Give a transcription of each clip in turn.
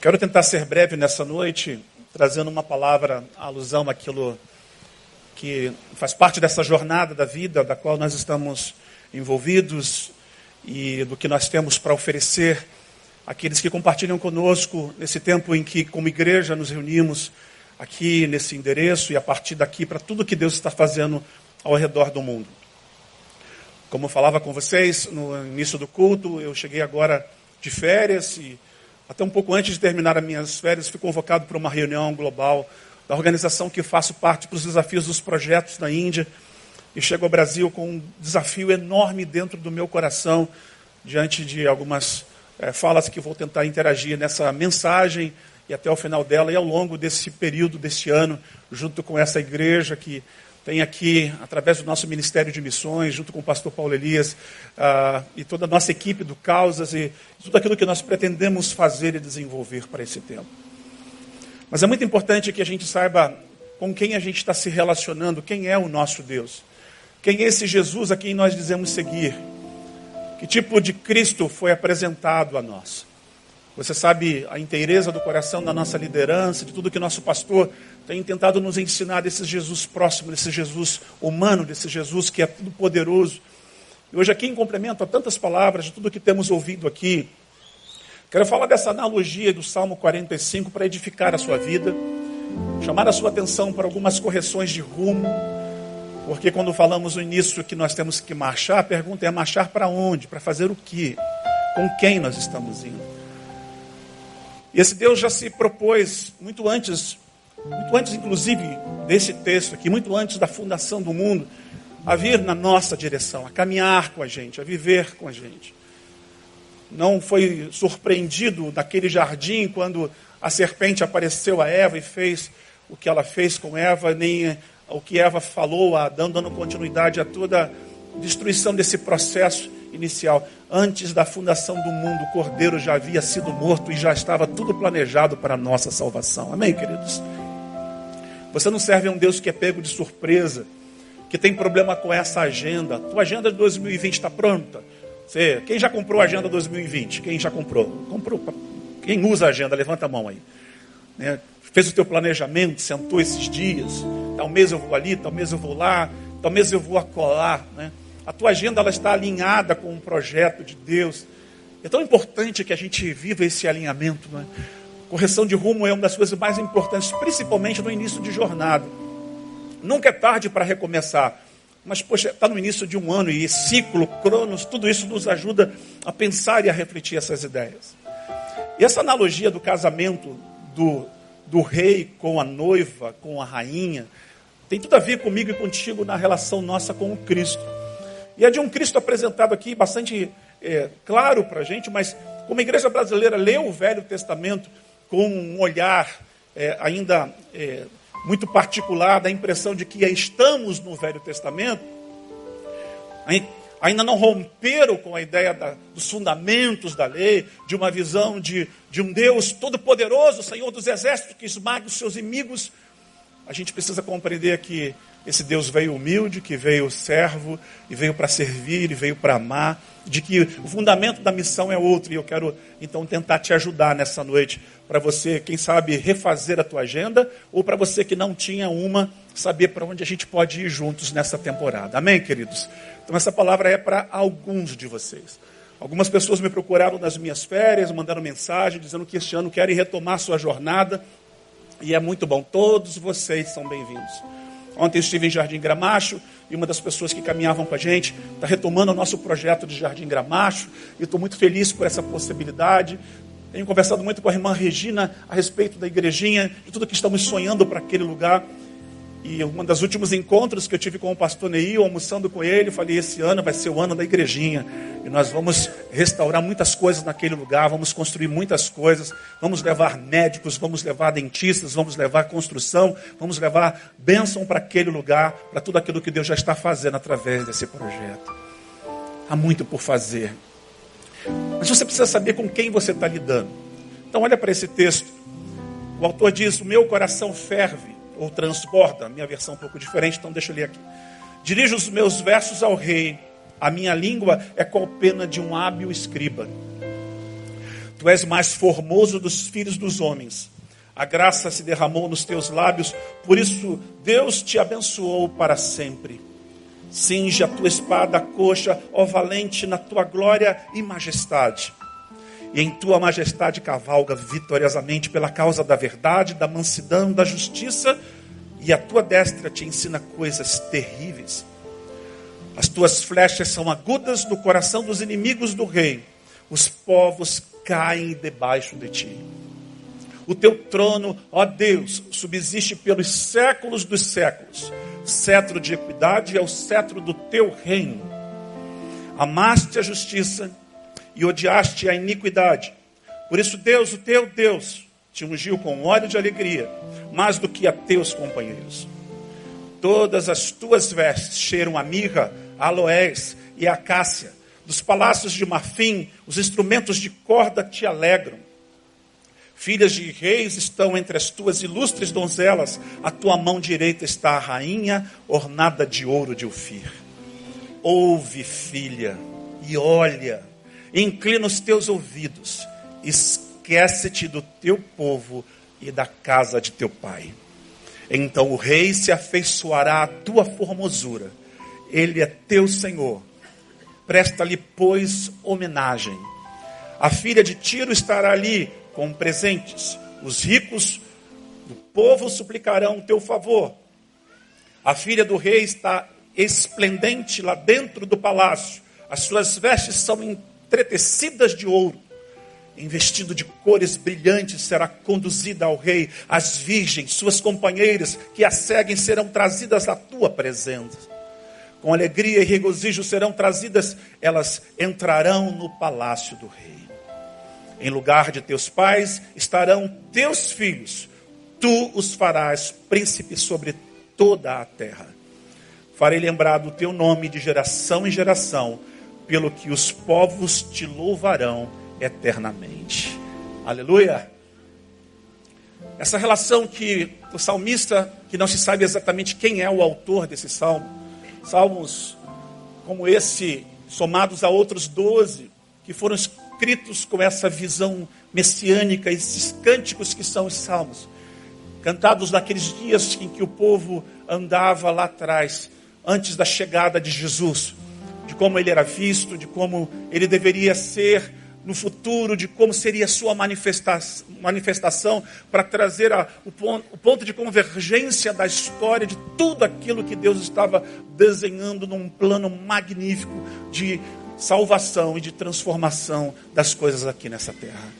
Quero tentar ser breve nessa noite, trazendo uma palavra, alusão àquilo que faz parte dessa jornada da vida, da qual nós estamos envolvidos e do que nós temos para oferecer àqueles que compartilham conosco nesse tempo em que, como igreja, nos reunimos aqui nesse endereço e a partir daqui para tudo que Deus está fazendo ao redor do mundo. Como eu falava com vocês no início do culto, eu cheguei agora de férias e até um pouco antes de terminar as minhas férias, fui convocado para uma reunião global da organização que faço parte para os desafios dos projetos na Índia. E chego ao Brasil com um desafio enorme dentro do meu coração, diante de algumas é, falas que vou tentar interagir nessa mensagem e até o final dela e ao longo desse período, desse ano, junto com essa igreja que tem aqui, através do nosso Ministério de Missões, junto com o pastor Paulo Elias uh, e toda a nossa equipe do Causas e tudo aquilo que nós pretendemos fazer e desenvolver para esse tempo. Mas é muito importante que a gente saiba com quem a gente está se relacionando, quem é o nosso Deus. Quem é esse Jesus a quem nós dizemos seguir? Que tipo de Cristo foi apresentado a nós? Você sabe a inteireza do coração da nossa liderança, de tudo que nosso pastor tem tentado nos ensinar desse Jesus próximo, desse Jesus humano, desse Jesus que é tudo poderoso. E hoje aqui em complemento a tantas palavras de tudo que temos ouvido aqui, quero falar dessa analogia do Salmo 45 para edificar a sua vida, chamar a sua atenção para algumas correções de rumo, porque quando falamos no início que nós temos que marchar, a pergunta é marchar para onde? Para fazer o quê? Com quem nós estamos indo? E esse Deus já se propôs muito antes muito antes, inclusive, desse texto aqui, muito antes da fundação do mundo, a vir na nossa direção, a caminhar com a gente, a viver com a gente. Não foi surpreendido naquele jardim quando a serpente apareceu a Eva e fez o que ela fez com Eva, nem o que Eva falou a Adão, dando continuidade a toda a destruição desse processo inicial. Antes da fundação do mundo, o cordeiro já havia sido morto e já estava tudo planejado para a nossa salvação. Amém, queridos? Você não serve a um Deus que é pego de surpresa, que tem problema com essa agenda. Tua agenda de 2020 está pronta. Você, quem já comprou a agenda 2020? Quem já comprou? Comprou. Quem usa a agenda? Levanta a mão aí. Né? Fez o teu planejamento, sentou esses dias. Tal mês eu vou ali, tal mês eu vou lá, tal mês eu vou acolar. Né? A tua agenda ela está alinhada com um projeto de Deus. É tão importante que a gente viva esse alinhamento. Né? Correção de rumo é uma das coisas mais importantes, principalmente no início de jornada. Nunca é tarde para recomeçar. Mas, poxa, está no início de um ano e ciclo, cronos, tudo isso nos ajuda a pensar e a refletir essas ideias. E essa analogia do casamento do, do rei com a noiva, com a rainha, tem tudo a ver comigo e contigo na relação nossa com o Cristo. E é de um Cristo apresentado aqui bastante é, claro para a gente, mas como a igreja brasileira leu o Velho Testamento, com um olhar é, ainda é, muito particular, da impressão de que estamos no Velho Testamento, ainda não romperam com a ideia da, dos fundamentos da lei, de uma visão de, de um Deus todo-poderoso, Senhor dos exércitos, que esmaga os seus inimigos. A gente precisa compreender que esse Deus veio humilde, que veio servo, e veio para servir, e veio para amar, de que o fundamento da missão é outro, e eu quero então tentar te ajudar nessa noite, para você, quem sabe, refazer a tua agenda, ou para você que não tinha uma, saber para onde a gente pode ir juntos nessa temporada. Amém, queridos? Então essa palavra é para alguns de vocês. Algumas pessoas me procuraram nas minhas férias, mandaram mensagem dizendo que este ano querem retomar sua jornada, e é muito bom, todos vocês são bem-vindos. Ontem eu estive em Jardim Gramacho e uma das pessoas que caminhavam com a gente está retomando o nosso projeto de Jardim Gramacho e estou muito feliz por essa possibilidade. Tenho conversado muito com a irmã Regina a respeito da igrejinha, de tudo que estamos sonhando para aquele lugar. E um dos últimos encontros que eu tive com o pastor Neil, almoçando com ele, falei: esse ano vai ser o ano da igrejinha. E nós vamos restaurar muitas coisas naquele lugar, vamos construir muitas coisas, vamos levar médicos, vamos levar dentistas, vamos levar construção, vamos levar bênção para aquele lugar, para tudo aquilo que Deus já está fazendo através desse projeto. Há muito por fazer. Mas você precisa saber com quem você está lidando. Então, olha para esse texto. O autor diz: O meu coração ferve ou transborda, minha versão é um pouco diferente, então deixa eu ler aqui. Dirijo os meus versos ao rei, a minha língua é qual pena de um hábil escriba. Tu és mais formoso dos filhos dos homens. A graça se derramou nos teus lábios, por isso Deus te abençoou para sempre. Cinge a tua espada a coxa, ó valente, na tua glória e majestade. E em tua majestade cavalga vitoriosamente pela causa da verdade, da mansidão, da justiça, e a tua destra te ensina coisas terríveis. As tuas flechas são agudas no coração dos inimigos do rei. Os povos caem debaixo de ti. O teu trono, ó Deus, subsiste pelos séculos dos séculos. Cetro de equidade é o cetro do teu reino. Amaste a justiça e odiaste a iniquidade. Por isso, Deus, o teu Deus, te ungiu com óleo de alegria, mais do que a teus companheiros. Todas as tuas vestes cheiram a mirra, a aloés e a acácia. Dos palácios de marfim, os instrumentos de corda te alegram. Filhas de reis estão entre as tuas ilustres donzelas. A tua mão direita está a rainha, ornada de ouro de Ofir. Ouve, filha, e olha, inclina os teus ouvidos, esquece-te do teu povo e da casa de teu pai. Então o rei se afeiçoará à tua formosura, ele é teu senhor. Presta-lhe, pois, homenagem. A filha de Tiro estará ali com presentes. Os ricos do povo suplicarão o teu favor. A filha do rei está esplendente lá dentro do palácio. As suas vestes são entretecidas de ouro. Em vestido de cores brilhantes será conduzida ao rei. As virgens, suas companheiras que a seguem, serão trazidas à tua presença. Com alegria e regozijo serão trazidas, elas entrarão no palácio do rei. Em lugar de teus pais estarão teus filhos. Tu os farás príncipes sobre toda a terra. Farei lembrar do teu nome de geração em geração pelo que os povos te louvarão eternamente. Aleluia. Essa relação que o salmista, que não se sabe exatamente quem é o autor desse salmo, salmos como esse, somados a outros doze, que foram escritos com essa visão messiânica, esses cânticos que são os salmos, cantados naqueles dias em que o povo andava lá atrás, antes da chegada de Jesus como ele era visto, de como ele deveria ser no futuro, de como seria a sua manifestação, manifestação para trazer a, o, ponto, o ponto de convergência da história, de tudo aquilo que Deus estava desenhando num plano magnífico de salvação e de transformação das coisas aqui nessa terra.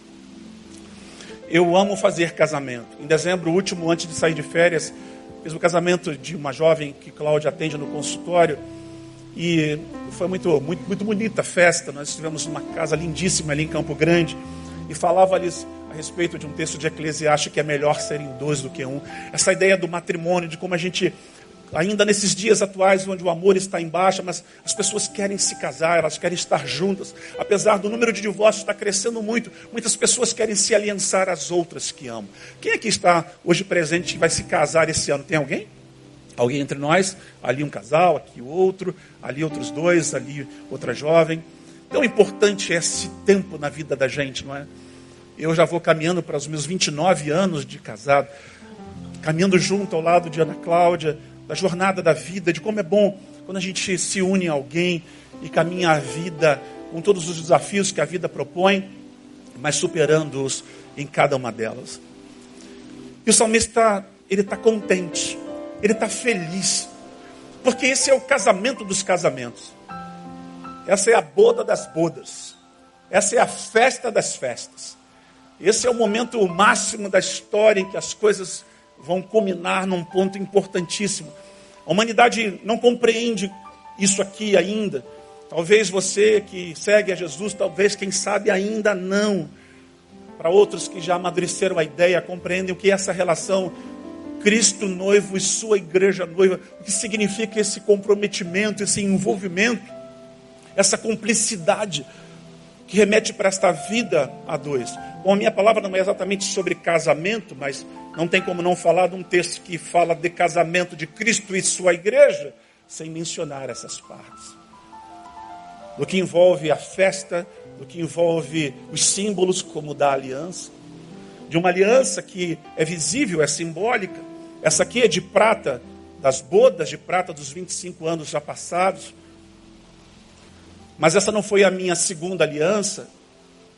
Eu amo fazer casamento. Em dezembro último, antes de sair de férias, fiz o casamento de uma jovem que Cláudia atende no consultório. E foi muito, muito, muito bonita a festa. Nós estivemos numa casa lindíssima ali em Campo Grande. E falava-lhes a respeito de um texto de Eclesiastes que é melhor serem dois do que um. Essa ideia do matrimônio, de como a gente, ainda nesses dias atuais, onde o amor está em baixa, mas as pessoas querem se casar, elas querem estar juntas. Apesar do número de divórcios estar crescendo muito, muitas pessoas querem se aliançar às outras que amam. Quem aqui está hoje presente que vai se casar esse ano? Tem alguém? Alguém entre nós, ali um casal, aqui outro, ali outros dois, ali outra jovem. Tão importante é esse tempo na vida da gente, não é? Eu já vou caminhando para os meus 29 anos de casado, caminhando junto ao lado de Ana Cláudia, da jornada da vida, de como é bom quando a gente se une a alguém e caminha a vida com todos os desafios que a vida propõe, mas superando-os em cada uma delas. E o salmista, ele está contente ele está feliz. Porque esse é o casamento dos casamentos. Essa é a boda das bodas. Essa é a festa das festas. Esse é o momento máximo da história em que as coisas vão culminar num ponto importantíssimo. A humanidade não compreende isso aqui ainda. Talvez você que segue a Jesus, talvez, quem sabe, ainda não. Para outros que já amadureceram a ideia, compreendem o que é essa relação Cristo noivo e sua igreja noiva, o que significa esse comprometimento, esse envolvimento, essa cumplicidade que remete para esta vida a dois. Bom, a minha palavra não é exatamente sobre casamento, mas não tem como não falar de um texto que fala de casamento de Cristo e sua igreja, sem mencionar essas partes. No que envolve a festa do que envolve os símbolos, como da aliança. De uma aliança que é visível, é simbólica. Essa aqui é de prata, das bodas de prata dos 25 anos já passados. Mas essa não foi a minha segunda aliança.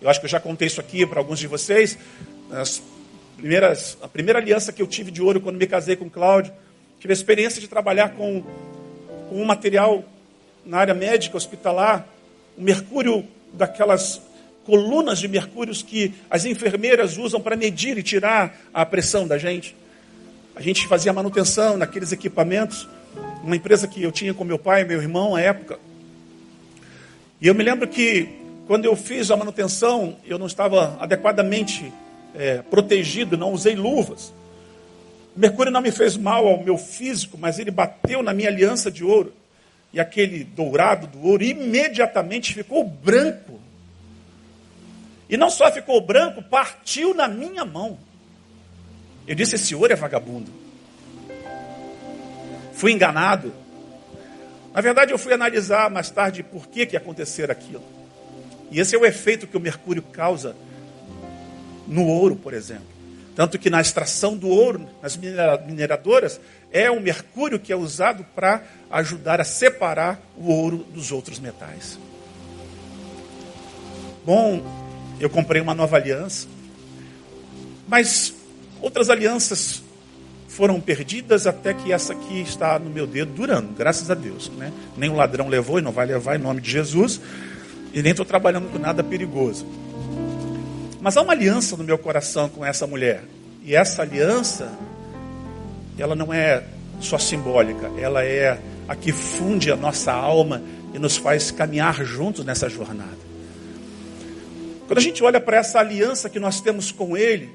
Eu acho que eu já contei isso aqui para alguns de vocês. As primeiras, a primeira aliança que eu tive de ouro quando me casei com Cláudio, tive a experiência de trabalhar com, com um material na área médica, hospitalar, um mercúrio daquelas colunas de mercúrios que as enfermeiras usam para medir e tirar a pressão da gente. A gente fazia manutenção naqueles equipamentos, uma empresa que eu tinha com meu pai e meu irmão à época. E eu me lembro que quando eu fiz a manutenção, eu não estava adequadamente é, protegido, não usei luvas. O mercúrio não me fez mal ao meu físico, mas ele bateu na minha aliança de ouro. E aquele dourado do ouro imediatamente ficou branco. E não só ficou branco, partiu na minha mão. Eu disse: esse ouro é vagabundo. Fui enganado. Na verdade, eu fui analisar mais tarde por que, que ia acontecer aquilo. E esse é o efeito que o mercúrio causa no ouro, por exemplo. Tanto que na extração do ouro, nas mineradoras, é o mercúrio que é usado para ajudar a separar o ouro dos outros metais. Bom, eu comprei uma nova aliança, mas outras alianças foram perdidas até que essa aqui está no meu dedo durando, graças a Deus. Né? Nem o ladrão levou e não vai levar em nome de Jesus, e nem estou trabalhando com nada perigoso. Mas há uma aliança no meu coração com essa mulher, e essa aliança ela não é só simbólica, ela é a que funde a nossa alma e nos faz caminhar juntos nessa jornada. Quando a gente olha para essa aliança que nós temos com Ele,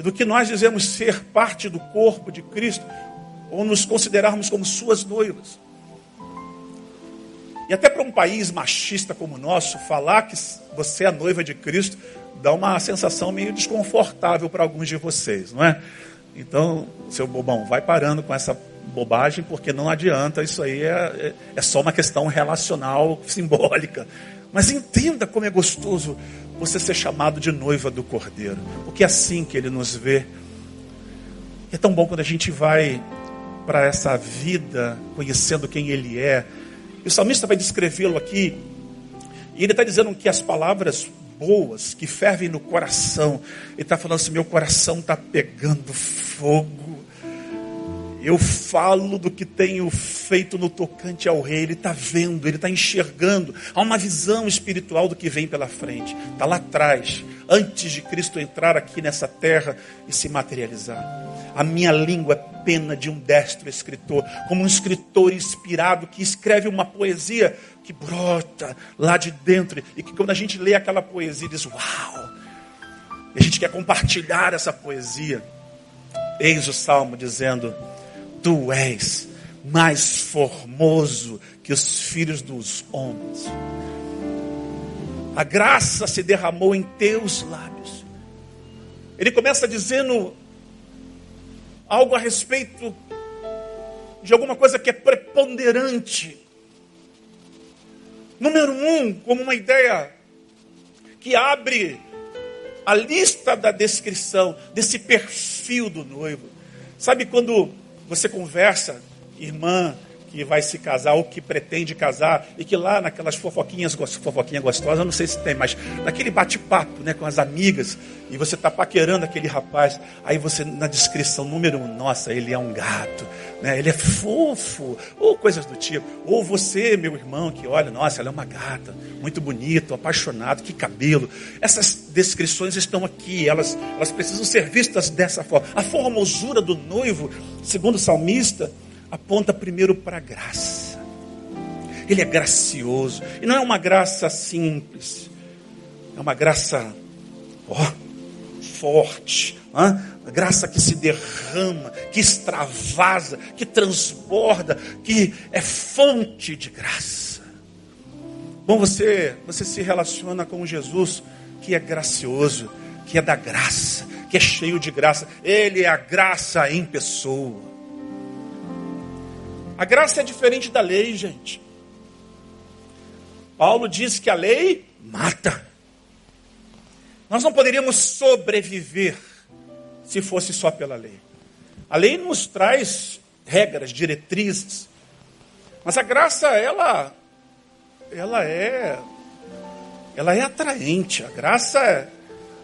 e do que nós dizemos ser parte do corpo de Cristo, ou nos considerarmos como suas noivas. E até para um país machista como o nosso, falar que você é noiva de Cristo dá uma sensação meio desconfortável para alguns de vocês, não é? Então, seu bobão, vai parando com essa bobagem, porque não adianta, isso aí é, é, é só uma questão relacional, simbólica. Mas entenda como é gostoso você ser chamado de noiva do Cordeiro, porque é assim que ele nos vê. É tão bom quando a gente vai para essa vida conhecendo quem ele é. E o salmista vai descrevê-lo aqui, e ele está dizendo que as palavras boas que fervem no coração. Ele está falando assim: meu coração está pegando fogo. Eu falo do que tenho feito no tocante ao rei. Ele está vendo, ele está enxergando. Há uma visão espiritual do que vem pela frente. Está lá atrás, antes de Cristo entrar aqui nessa terra e se materializar. A minha língua é pena de um destro escritor, como um escritor inspirado que escreve uma poesia que brota lá de dentro e que quando a gente lê aquela poesia diz: Uau! E a gente quer compartilhar essa poesia. Eis o salmo dizendo: Tu és mais formoso que os filhos dos homens. A graça se derramou em teus lábios. Ele começa dizendo algo a respeito de alguma coisa que é preponderante Número um, como uma ideia que abre a lista da descrição desse perfil do noivo. Sabe quando você conversa, irmã, que vai se casar ou que pretende casar e que lá naquelas fofoquinhas, fofoquinha gostosa, não sei se tem, mas naquele bate-papo, né, com as amigas e você está paquerando aquele rapaz, aí você na descrição número um, nossa, ele é um gato, né, ele é fofo, ou coisas do tipo. Ou você, meu irmão, que olha, nossa, ela é uma gata, muito bonito, apaixonado, que cabelo. Essas descrições estão aqui, elas, elas precisam ser vistas dessa forma. A formosura do noivo, segundo o salmista, aponta primeiro para a graça. Ele é gracioso. E não é uma graça simples. É uma graça forte. Hein? Uma graça que se derrama, que extravasa, que transborda, que é fonte de graça. Bom, você, você se relaciona com Jesus que é gracioso, que é da graça, que é cheio de graça. Ele é a graça em pessoa. A graça é diferente da lei, gente. Paulo diz que a lei mata. Nós não poderíamos sobreviver se fosse só pela lei. A lei nos traz regras, diretrizes. Mas a graça, ela, ela é, ela é atraente. A graça,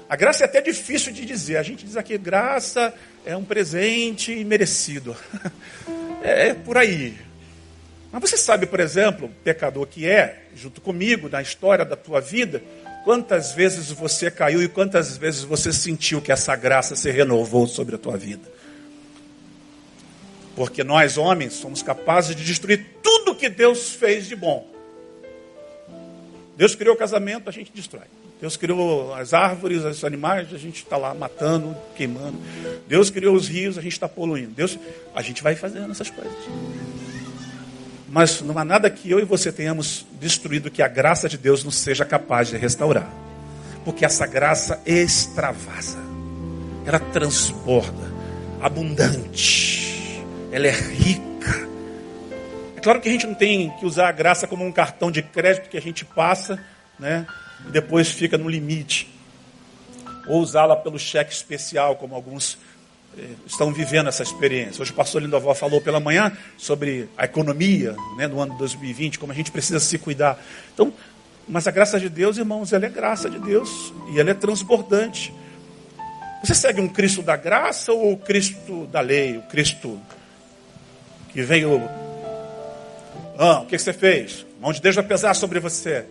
a graça é até difícil de dizer. A gente diz aqui, graça é um presente merecido. É, é por aí. Mas você sabe, por exemplo, pecador que é, junto comigo, na história da tua vida, quantas vezes você caiu e quantas vezes você sentiu que essa graça se renovou sobre a tua vida. Porque nós, homens, somos capazes de destruir tudo que Deus fez de bom. Deus criou o casamento, a gente destrói. Deus criou as árvores, os animais, a gente está lá matando, queimando. Deus criou os rios, a gente está poluindo. Deus, a gente vai fazendo essas coisas. Mas não há nada que eu e você tenhamos destruído que a graça de Deus não seja capaz de restaurar. Porque essa graça extravasa, ela transborda, abundante, ela é rica. É claro que a gente não tem que usar a graça como um cartão de crédito que a gente passa, né? E depois fica no limite. Ou usá-la pelo cheque especial, como alguns eh, estão vivendo essa experiência. Hoje o pastor Lindoval falou pela manhã sobre a economia né, no ano 2020, como a gente precisa se cuidar. Então, mas a graça de Deus, irmãos, ela é graça de Deus e ela é transbordante. Você segue um Cristo da graça ou o Cristo da lei, o Cristo que veio. Ah, o que você fez? Mão de Deus vai pesar sobre você.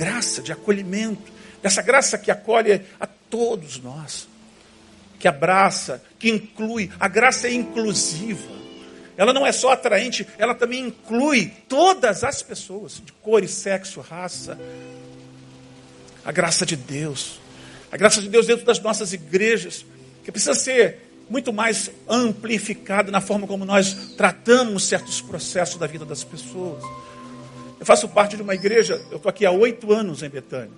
Graça de acolhimento, essa graça que acolhe a todos nós que abraça, que inclui. A graça é inclusiva. Ela não é só atraente, ela também inclui todas as pessoas, de cor e sexo, raça. A graça de Deus. A graça de Deus dentro das nossas igrejas, que precisa ser muito mais amplificada na forma como nós tratamos certos processos da vida das pessoas. Eu faço parte de uma igreja, eu estou aqui há oito anos em Betânia.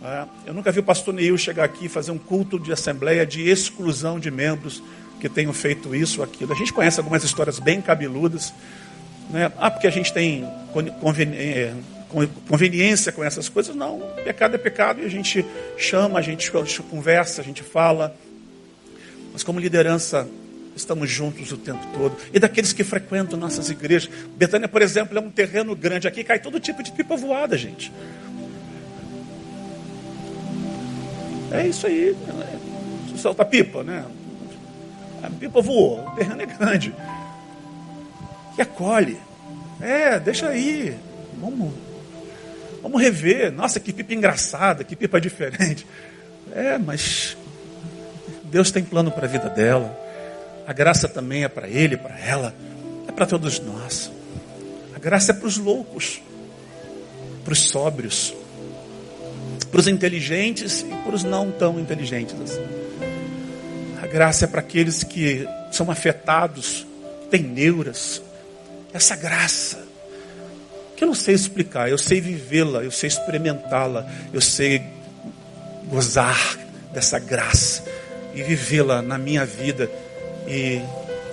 É, eu nunca vi o pastor Neil chegar aqui e fazer um culto de assembleia de exclusão de membros que tenham feito isso ou aquilo. A gente conhece algumas histórias bem cabeludas. Né? Ah, porque a gente tem é, conveniência com essas coisas. Não, pecado é pecado e a gente chama, a gente conversa, a gente fala. Mas como liderança, estamos juntos o tempo todo. E daqueles que frequentam nossas igrejas. Betânia, por exemplo, é um terreno grande. Aqui cai todo tipo de pipa voada, gente. É isso aí. Solta pipa, né? A pipa voou, o terreno é grande. Que acolhe. É, deixa aí. Vamos, vamos rever. Nossa, que pipa engraçada, que pipa diferente. É, mas Deus tem plano para a vida dela. A graça também é para ele, para ela. É para todos nós. A graça é para os loucos, para os sóbrios para os inteligentes e para os não tão inteligentes. Assim. A graça é para aqueles que são afetados, têm neuras. Essa graça, que eu não sei explicar, eu sei vivê-la, eu sei experimentá-la, eu sei gozar dessa graça e vivê-la na minha vida e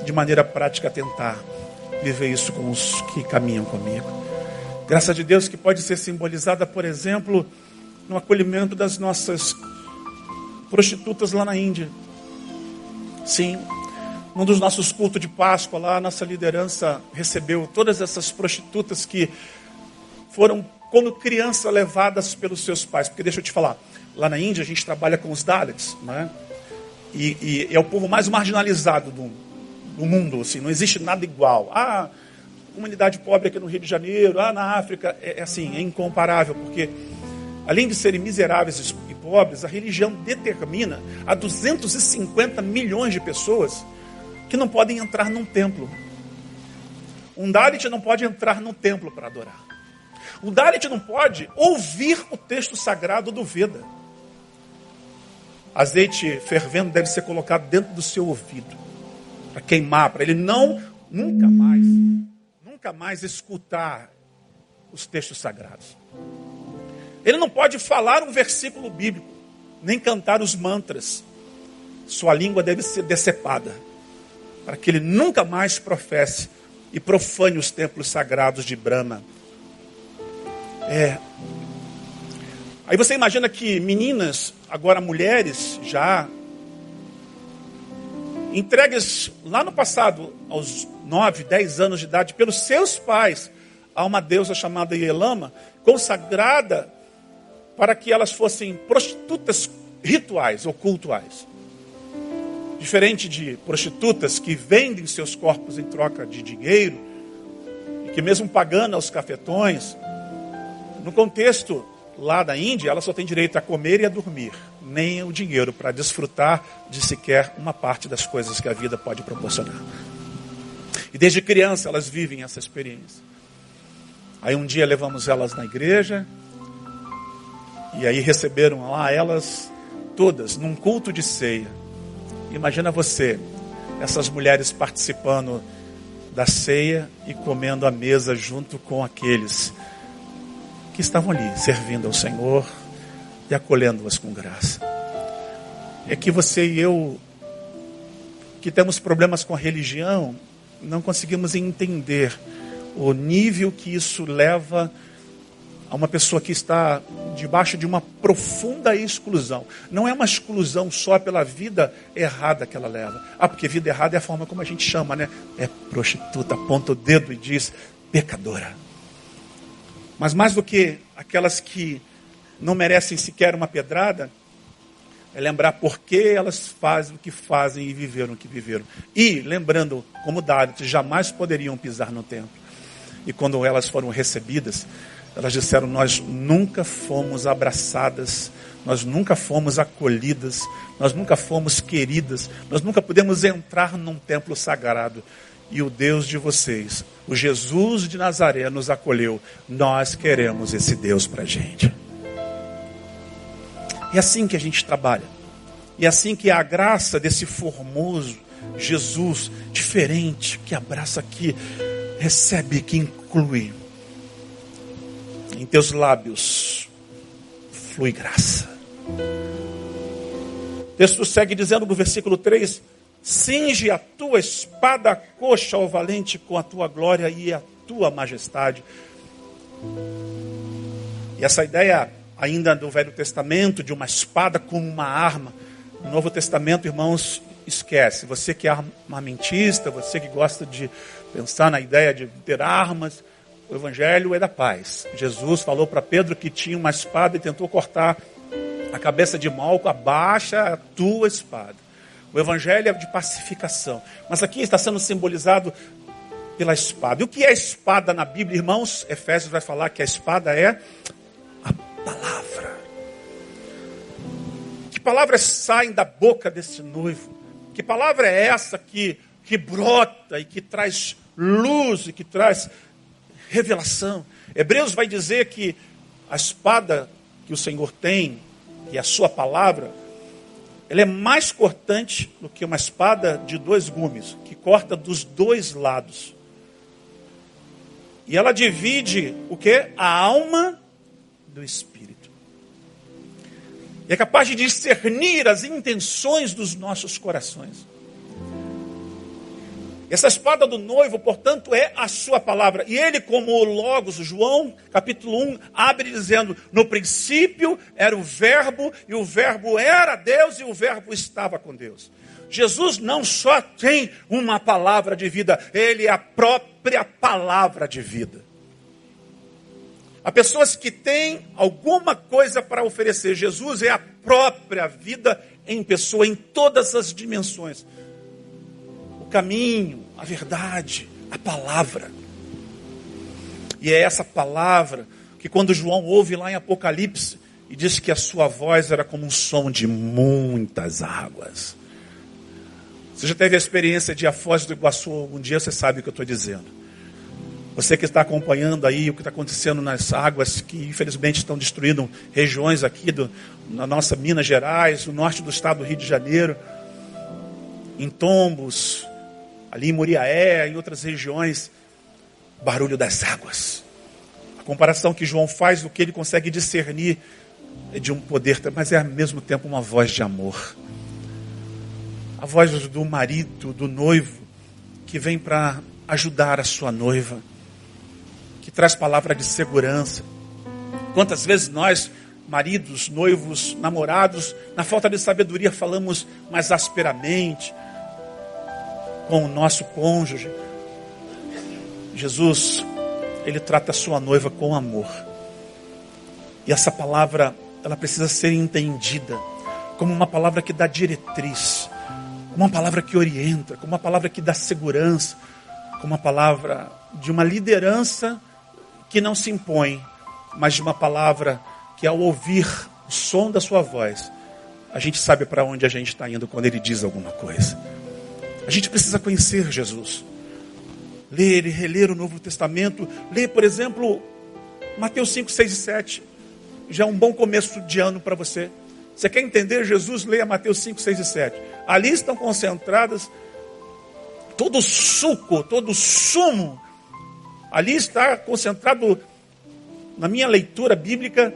de maneira prática tentar viver isso com os que caminham comigo. Graça de Deus que pode ser simbolizada, por exemplo, no acolhimento das nossas prostitutas lá na Índia. Sim, num dos nossos cultos de Páscoa lá, a nossa liderança recebeu todas essas prostitutas que foram, quando criança, levadas pelos seus pais. Porque deixa eu te falar, lá na Índia a gente trabalha com os Dalits, né? E, e é o povo mais marginalizado do, do mundo, assim, não existe nada igual. Ah, comunidade pobre aqui no Rio de Janeiro, ah, na África, é, é assim, é incomparável, porque Além de serem miseráveis e pobres, a religião determina a 250 milhões de pessoas que não podem entrar num templo. Um Dalit não pode entrar num templo para adorar. O Dalit não pode ouvir o texto sagrado do Veda. Azeite fervendo deve ser colocado dentro do seu ouvido para queimar, para ele não nunca mais, nunca mais escutar os textos sagrados. Ele não pode falar um versículo bíblico, nem cantar os mantras. Sua língua deve ser decepada, para que ele nunca mais professe e profane os templos sagrados de Brahma. É. Aí você imagina que meninas, agora mulheres, já entregues lá no passado, aos 9, 10 anos de idade, pelos seus pais, a uma deusa chamada Yelama, consagrada para que elas fossem prostitutas rituais ou cultuais. Diferente de prostitutas que vendem seus corpos em troca de dinheiro, e que mesmo pagando aos cafetões, no contexto lá da Índia, ela só tem direito a comer e a dormir, nem o dinheiro para desfrutar de sequer uma parte das coisas que a vida pode proporcionar. E desde criança elas vivem essa experiência. Aí um dia levamos elas na igreja, e aí receberam lá elas todas num culto de ceia. Imagina você, essas mulheres participando da ceia e comendo à mesa junto com aqueles que estavam ali servindo ao Senhor e acolhendo-as com graça. É que você e eu, que temos problemas com a religião, não conseguimos entender o nível que isso leva a uma pessoa que está debaixo de uma profunda exclusão. Não é uma exclusão só pela vida errada que ela leva. Ah, porque vida errada é a forma como a gente chama, né? É prostituta, aponta o dedo e diz pecadora. Mas mais do que aquelas que não merecem sequer uma pedrada, é lembrar por que elas fazem o que fazem e viveram o que viveram. E, lembrando, como David, jamais poderiam pisar no templo. E quando elas foram recebidas, elas disseram: Nós nunca fomos abraçadas, nós nunca fomos acolhidas, nós nunca fomos queridas, nós nunca pudemos entrar num templo sagrado e o Deus de vocês, o Jesus de Nazaré, nos acolheu. Nós queremos esse Deus para a gente. É assim que a gente trabalha. E é assim que a graça desse formoso Jesus, diferente, que abraça aqui, recebe, que inclui. Em teus lábios flui graça. O texto segue dizendo no versículo 3: Cinge a tua espada coxa ao valente com a tua glória e a tua majestade. E essa ideia ainda do Velho Testamento de uma espada como uma arma. No Novo Testamento, irmãos, esquece. Você que é armamentista, você que gosta de pensar na ideia de ter armas, o Evangelho é da paz. Jesus falou para Pedro que tinha uma espada e tentou cortar a cabeça de Malco, abaixa a tua espada. O evangelho é de pacificação. Mas aqui está sendo simbolizado pela espada. E o que é espada na Bíblia, irmãos? Efésios vai falar que a espada é a palavra. Que palavras saem da boca desse noivo? Que palavra é essa que, que brota e que traz luz e que traz revelação? Hebreus vai dizer que a espada que o Senhor tem, e a sua palavra, ela é mais cortante do que uma espada de dois gumes, que corta dos dois lados. E ela divide o que? A alma do espírito. E é capaz de discernir as intenções dos nossos corações. Essa espada do noivo, portanto, é a sua palavra. E ele, como o Logos, João, capítulo 1, abre dizendo: No princípio era o Verbo, e o Verbo era Deus, e o Verbo estava com Deus. Jesus não só tem uma palavra de vida, ele é a própria palavra de vida. Há pessoas que têm alguma coisa para oferecer. Jesus é a própria vida em pessoa, em todas as dimensões o caminho, a verdade, a palavra. E é essa palavra que quando João ouve lá em Apocalipse e diz que a sua voz era como um som de muitas águas. Você já teve a experiência de a Foz do Iguaçu algum dia, você sabe o que eu estou dizendo. Você que está acompanhando aí o que está acontecendo nas águas que infelizmente estão destruindo regiões aqui do, na nossa Minas Gerais, no norte do estado do Rio de Janeiro, em tombos, ali em Moriaé, em outras regiões, barulho das águas. A comparação que João faz do que ele consegue discernir é de um poder, mas é ao mesmo tempo uma voz de amor. A voz do marido, do noivo, que vem para ajudar a sua noiva, que traz palavra de segurança. Quantas vezes nós maridos, noivos, namorados, na falta de sabedoria falamos mais asperamente com o nosso cônjuge. Jesus, ele trata a sua noiva com amor. E essa palavra, ela precisa ser entendida como uma palavra que dá diretriz, como uma palavra que orienta, como uma palavra que dá segurança, como uma palavra de uma liderança que não se impõe, mas de uma palavra que ao ouvir o som da sua voz, a gente sabe para onde a gente está indo quando ele diz alguma coisa. A gente precisa conhecer Jesus. Ler e reler o Novo Testamento. Ler, por exemplo, Mateus 5, 6 e 7. Já é um bom começo de ano para você. Você quer entender Jesus? Leia Mateus 5, 6 e 7. Ali estão concentradas todo o suco, todo o sumo. Ali está concentrado, na minha leitura bíblica,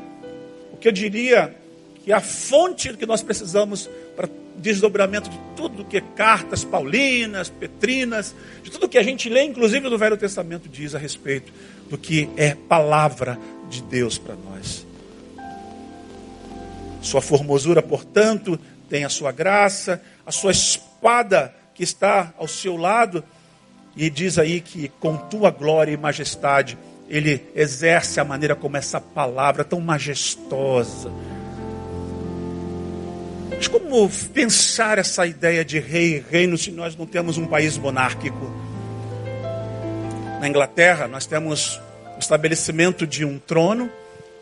o que eu diria que é a fonte que nós precisamos para desdobramento de tudo que é cartas paulinas, petrinas, de tudo que a gente lê, inclusive no Velho Testamento, diz a respeito do que é palavra de Deus para nós. Sua formosura, portanto, tem a sua graça, a sua espada que está ao seu lado, e diz aí que com tua glória e majestade, ele exerce a maneira como essa palavra tão majestosa. Mas como pensar essa ideia de rei e reino se nós não temos um país monárquico? Na Inglaterra, nós temos o estabelecimento de um trono,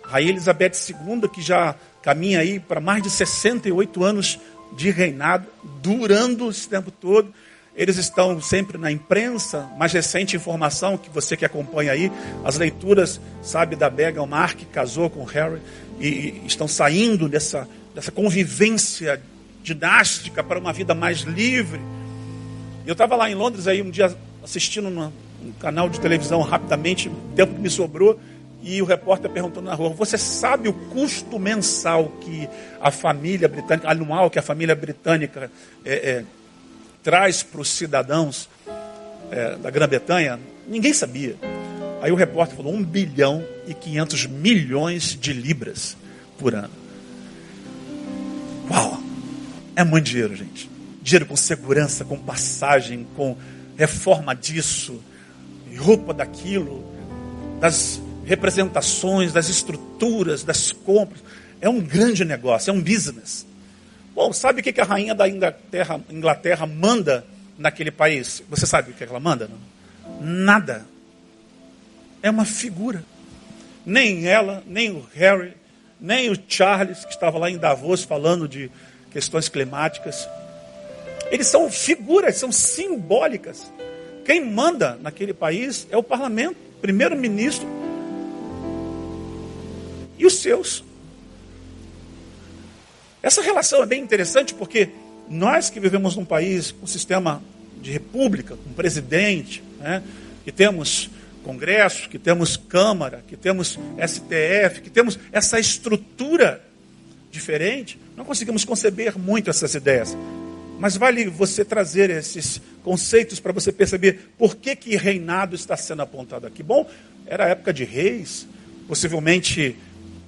Rainha Elizabeth II, que já caminha aí para mais de 68 anos de reinado, durando esse tempo todo. Eles estão sempre na imprensa, mais recente informação que você que acompanha aí, as leituras, sabe, da Meghan Mark, que casou com Harry, e, e estão saindo dessa, dessa convivência dinástica para uma vida mais livre. Eu estava lá em Londres aí um dia assistindo num canal de televisão rapidamente, o tempo que me sobrou, e o repórter perguntou na rua: Você sabe o custo mensal que a família britânica, anual que a família britânica é, é, traz para os cidadãos é, da Grã-Bretanha? Ninguém sabia. Aí o repórter falou: 1 bilhão e 500 milhões de libras por ano. Uau! É muito dinheiro, gente. Dinheiro com segurança, com passagem, com reforma disso, roupa daquilo, das representações, das estruturas, das compras. É um grande negócio, é um business. Bom, sabe o que a rainha da Inglaterra, Inglaterra manda naquele país? Você sabe o que ela manda? Não? Nada. É uma figura. Nem ela, nem o Harry, nem o Charles, que estava lá em Davos falando de questões climáticas. Eles são figuras, são simbólicas. Quem manda naquele país é o parlamento, primeiro-ministro e os seus. Essa relação é bem interessante porque nós que vivemos num país com sistema de república, com presidente, né, que temos Congresso, que temos Câmara, que temos STF, que temos essa estrutura diferente, não conseguimos conceber muito essas ideias. Mas vale você trazer esses conceitos para você perceber por que, que reinado está sendo apontado aqui. Bom, era a época de reis, possivelmente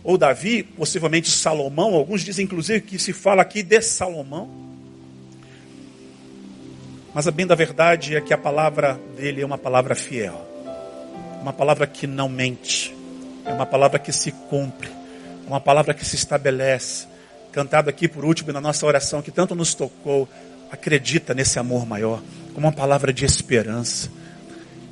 ou Davi, possivelmente Salomão, alguns dizem inclusive que se fala aqui de Salomão. Mas a bem da verdade é que a palavra dele é uma palavra fiel, uma palavra que não mente, é uma palavra que se cumpre, é uma palavra que se estabelece. Cantado aqui por último na nossa oração, que tanto nos tocou, acredita nesse amor maior, como uma palavra de esperança.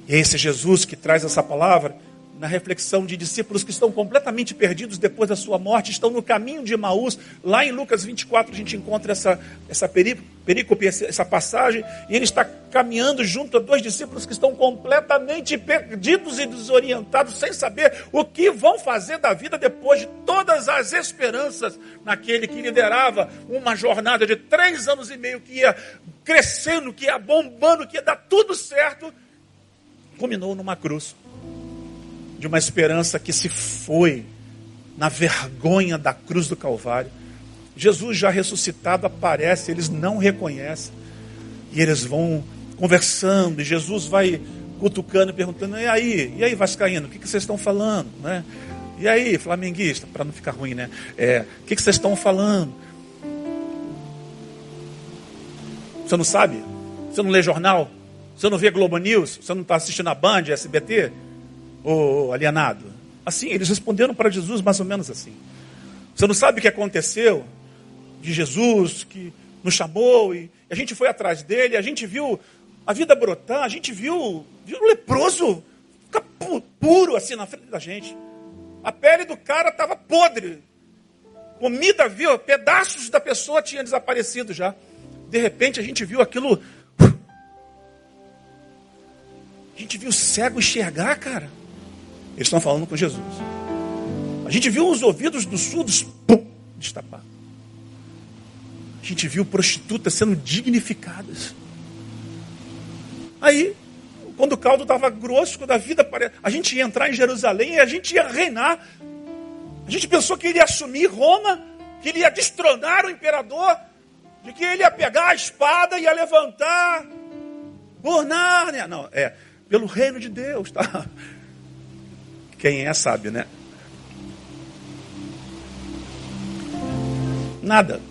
E é esse Jesus que traz essa palavra na reflexão de discípulos que estão completamente perdidos depois da sua morte, estão no caminho de Emaús. Lá em Lucas 24 a gente encontra essa, essa perícope, essa passagem, e ele está caminhando junto a dois discípulos que estão completamente perdidos e desorientados, sem saber o que vão fazer da vida depois de todas as esperanças naquele que liderava uma jornada de três anos e meio que ia crescendo, que ia bombando, que ia dar tudo certo, culminou numa cruz de uma esperança que se foi na vergonha da cruz do Calvário. Jesus já ressuscitado aparece, eles não reconhecem. E eles vão conversando, e Jesus vai cutucando e perguntando: e aí? E aí, Vascaíno, o que, que vocês estão falando? Né? E aí, flamenguista, para não ficar ruim, né? É, o que, que vocês estão falando? Você não sabe? Você não lê jornal? Você não vê Globo News? Você não está assistindo a Band, SBT? Ô, alienado. Assim, eles responderam para Jesus mais ou menos assim. Você não sabe o que aconteceu de Jesus, que nos chamou e a gente foi atrás dele, a gente viu a vida brotar, a gente viu, viu o leproso ficar puro assim na frente da gente. A pele do cara estava podre. Comida, viu? Pedaços da pessoa tinha desaparecido já. De repente a gente viu aquilo. A gente viu o cego enxergar, cara. Eles estão falando com Jesus. A gente viu os ouvidos dos surdos pum, destapar. A gente viu prostitutas sendo dignificadas. Aí, quando o caldo estava grosso, quando a vida a gente ia entrar em Jerusalém e a gente ia reinar. A gente pensou que ele ia assumir Roma, que ele ia destronar o imperador, de que ele ia pegar a espada e ia levantar por Nárnia. Não, é pelo reino de Deus, tá? Quem é sabe, né? Nada.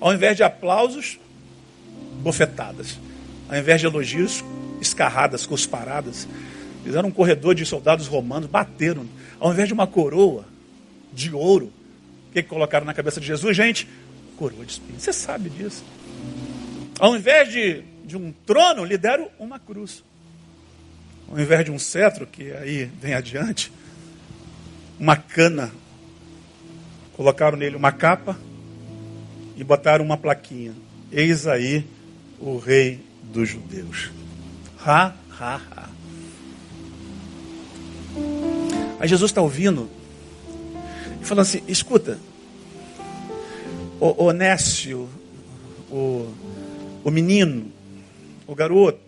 Ao invés de aplausos, bofetadas. Ao invés de elogios, escarradas, cusparadas. Fizeram um corredor de soldados romanos, bateram. Ao invés de uma coroa de ouro, o que, que colocaram na cabeça de Jesus, gente? Coroa de espinhos. Você sabe disso. Ao invés de, de um trono, lhe deram uma cruz. Ao invés de um cetro, que aí vem adiante, uma cana. Colocaram nele uma capa e botaram uma plaquinha. Eis aí o rei dos judeus. Ha, ha, ha. Aí Jesus está ouvindo e falando assim: escuta, o, o Nécio, o, o menino, o garoto,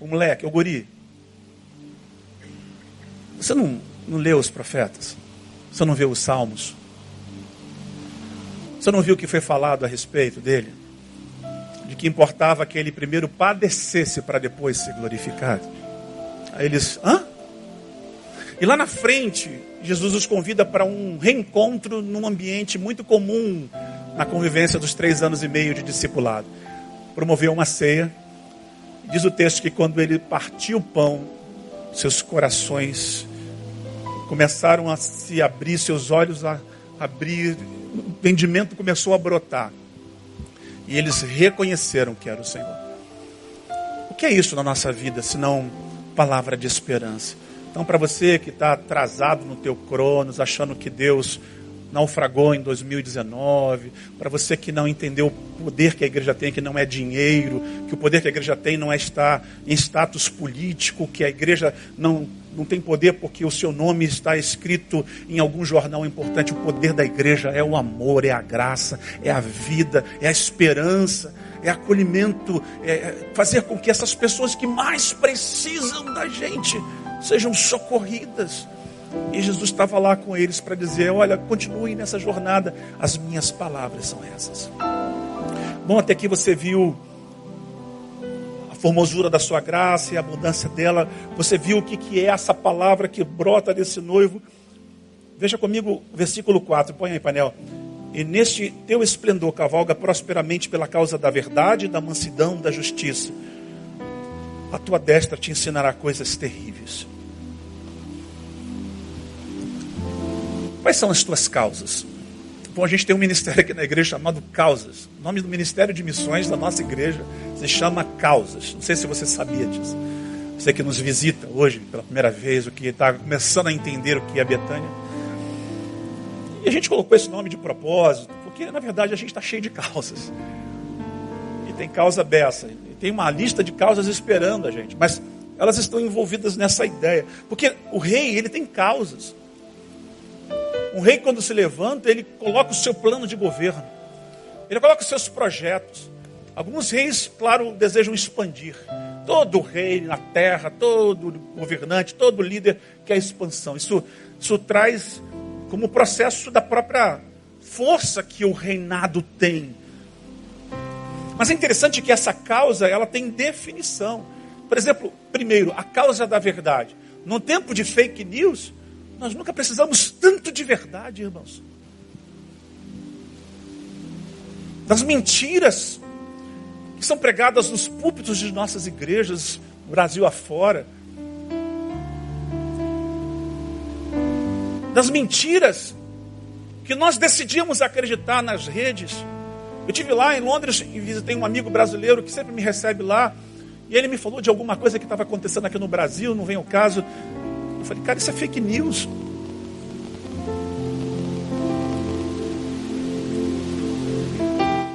o moleque, o guri. Você não, não leu os profetas? Você não viu os salmos? Você não viu o que foi falado a respeito dele? De que importava que ele primeiro padecesse para depois ser glorificado. Aí eles, hã? E lá na frente, Jesus os convida para um reencontro num ambiente muito comum na convivência dos três anos e meio de discipulado. Promoveu uma ceia. Diz o texto que quando ele partiu o pão, seus corações começaram a se abrir, seus olhos a abrir, o entendimento começou a brotar. E eles reconheceram que era o Senhor. O que é isso na nossa vida, se não palavra de esperança? Então, para você que está atrasado no teu cronos, achando que Deus naufragou em 2019, para você que não entendeu o poder que a igreja tem, que não é dinheiro, que o poder que a igreja tem não é estar em status político, que a igreja não, não tem poder porque o seu nome está escrito em algum jornal importante. O poder da igreja é o amor, é a graça, é a vida, é a esperança, é acolhimento, é fazer com que essas pessoas que mais precisam da gente sejam socorridas. E Jesus estava lá com eles para dizer: Olha, continuem nessa jornada, as minhas palavras são essas. Bom, até aqui você viu formosura da sua graça e a abundância dela. Você viu o que, que é essa palavra que brota desse noivo. Veja comigo o versículo 4, põe aí, painel. E neste teu esplendor cavalga prosperamente pela causa da verdade, da mansidão, da justiça. A tua destra te ensinará coisas terríveis. Quais são as tuas causas? Bom, a gente tem um ministério aqui na igreja chamado Causas. O nome do Ministério de Missões da nossa igreja se chama Causas. Não sei se você sabia disso. Você que nos visita hoje pela primeira vez, o que está começando a entender o que é Betânia. E a gente colocou esse nome de propósito, porque na verdade a gente está cheio de causas. E tem causa beça, e tem uma lista de causas esperando a gente, mas elas estão envolvidas nessa ideia. Porque o rei, ele tem causas. Um rei, quando se levanta, ele coloca o seu plano de governo, ele coloca os seus projetos. Alguns reis, claro, desejam expandir. Todo rei na terra, todo governante, todo líder quer expansão. Isso, isso traz como processo da própria força que o reinado tem. Mas é interessante que essa causa ela tem definição. Por exemplo, primeiro, a causa da verdade. No tempo de fake news, Nós nunca precisamos tanto de verdade, irmãos. Das mentiras que são pregadas nos púlpitos de nossas igrejas, Brasil afora. Das mentiras que nós decidimos acreditar nas redes. Eu tive lá em Londres e visitei um amigo brasileiro que sempre me recebe lá. E ele me falou de alguma coisa que estava acontecendo aqui no Brasil, não vem o caso. Eu falei, cara, isso é fake news.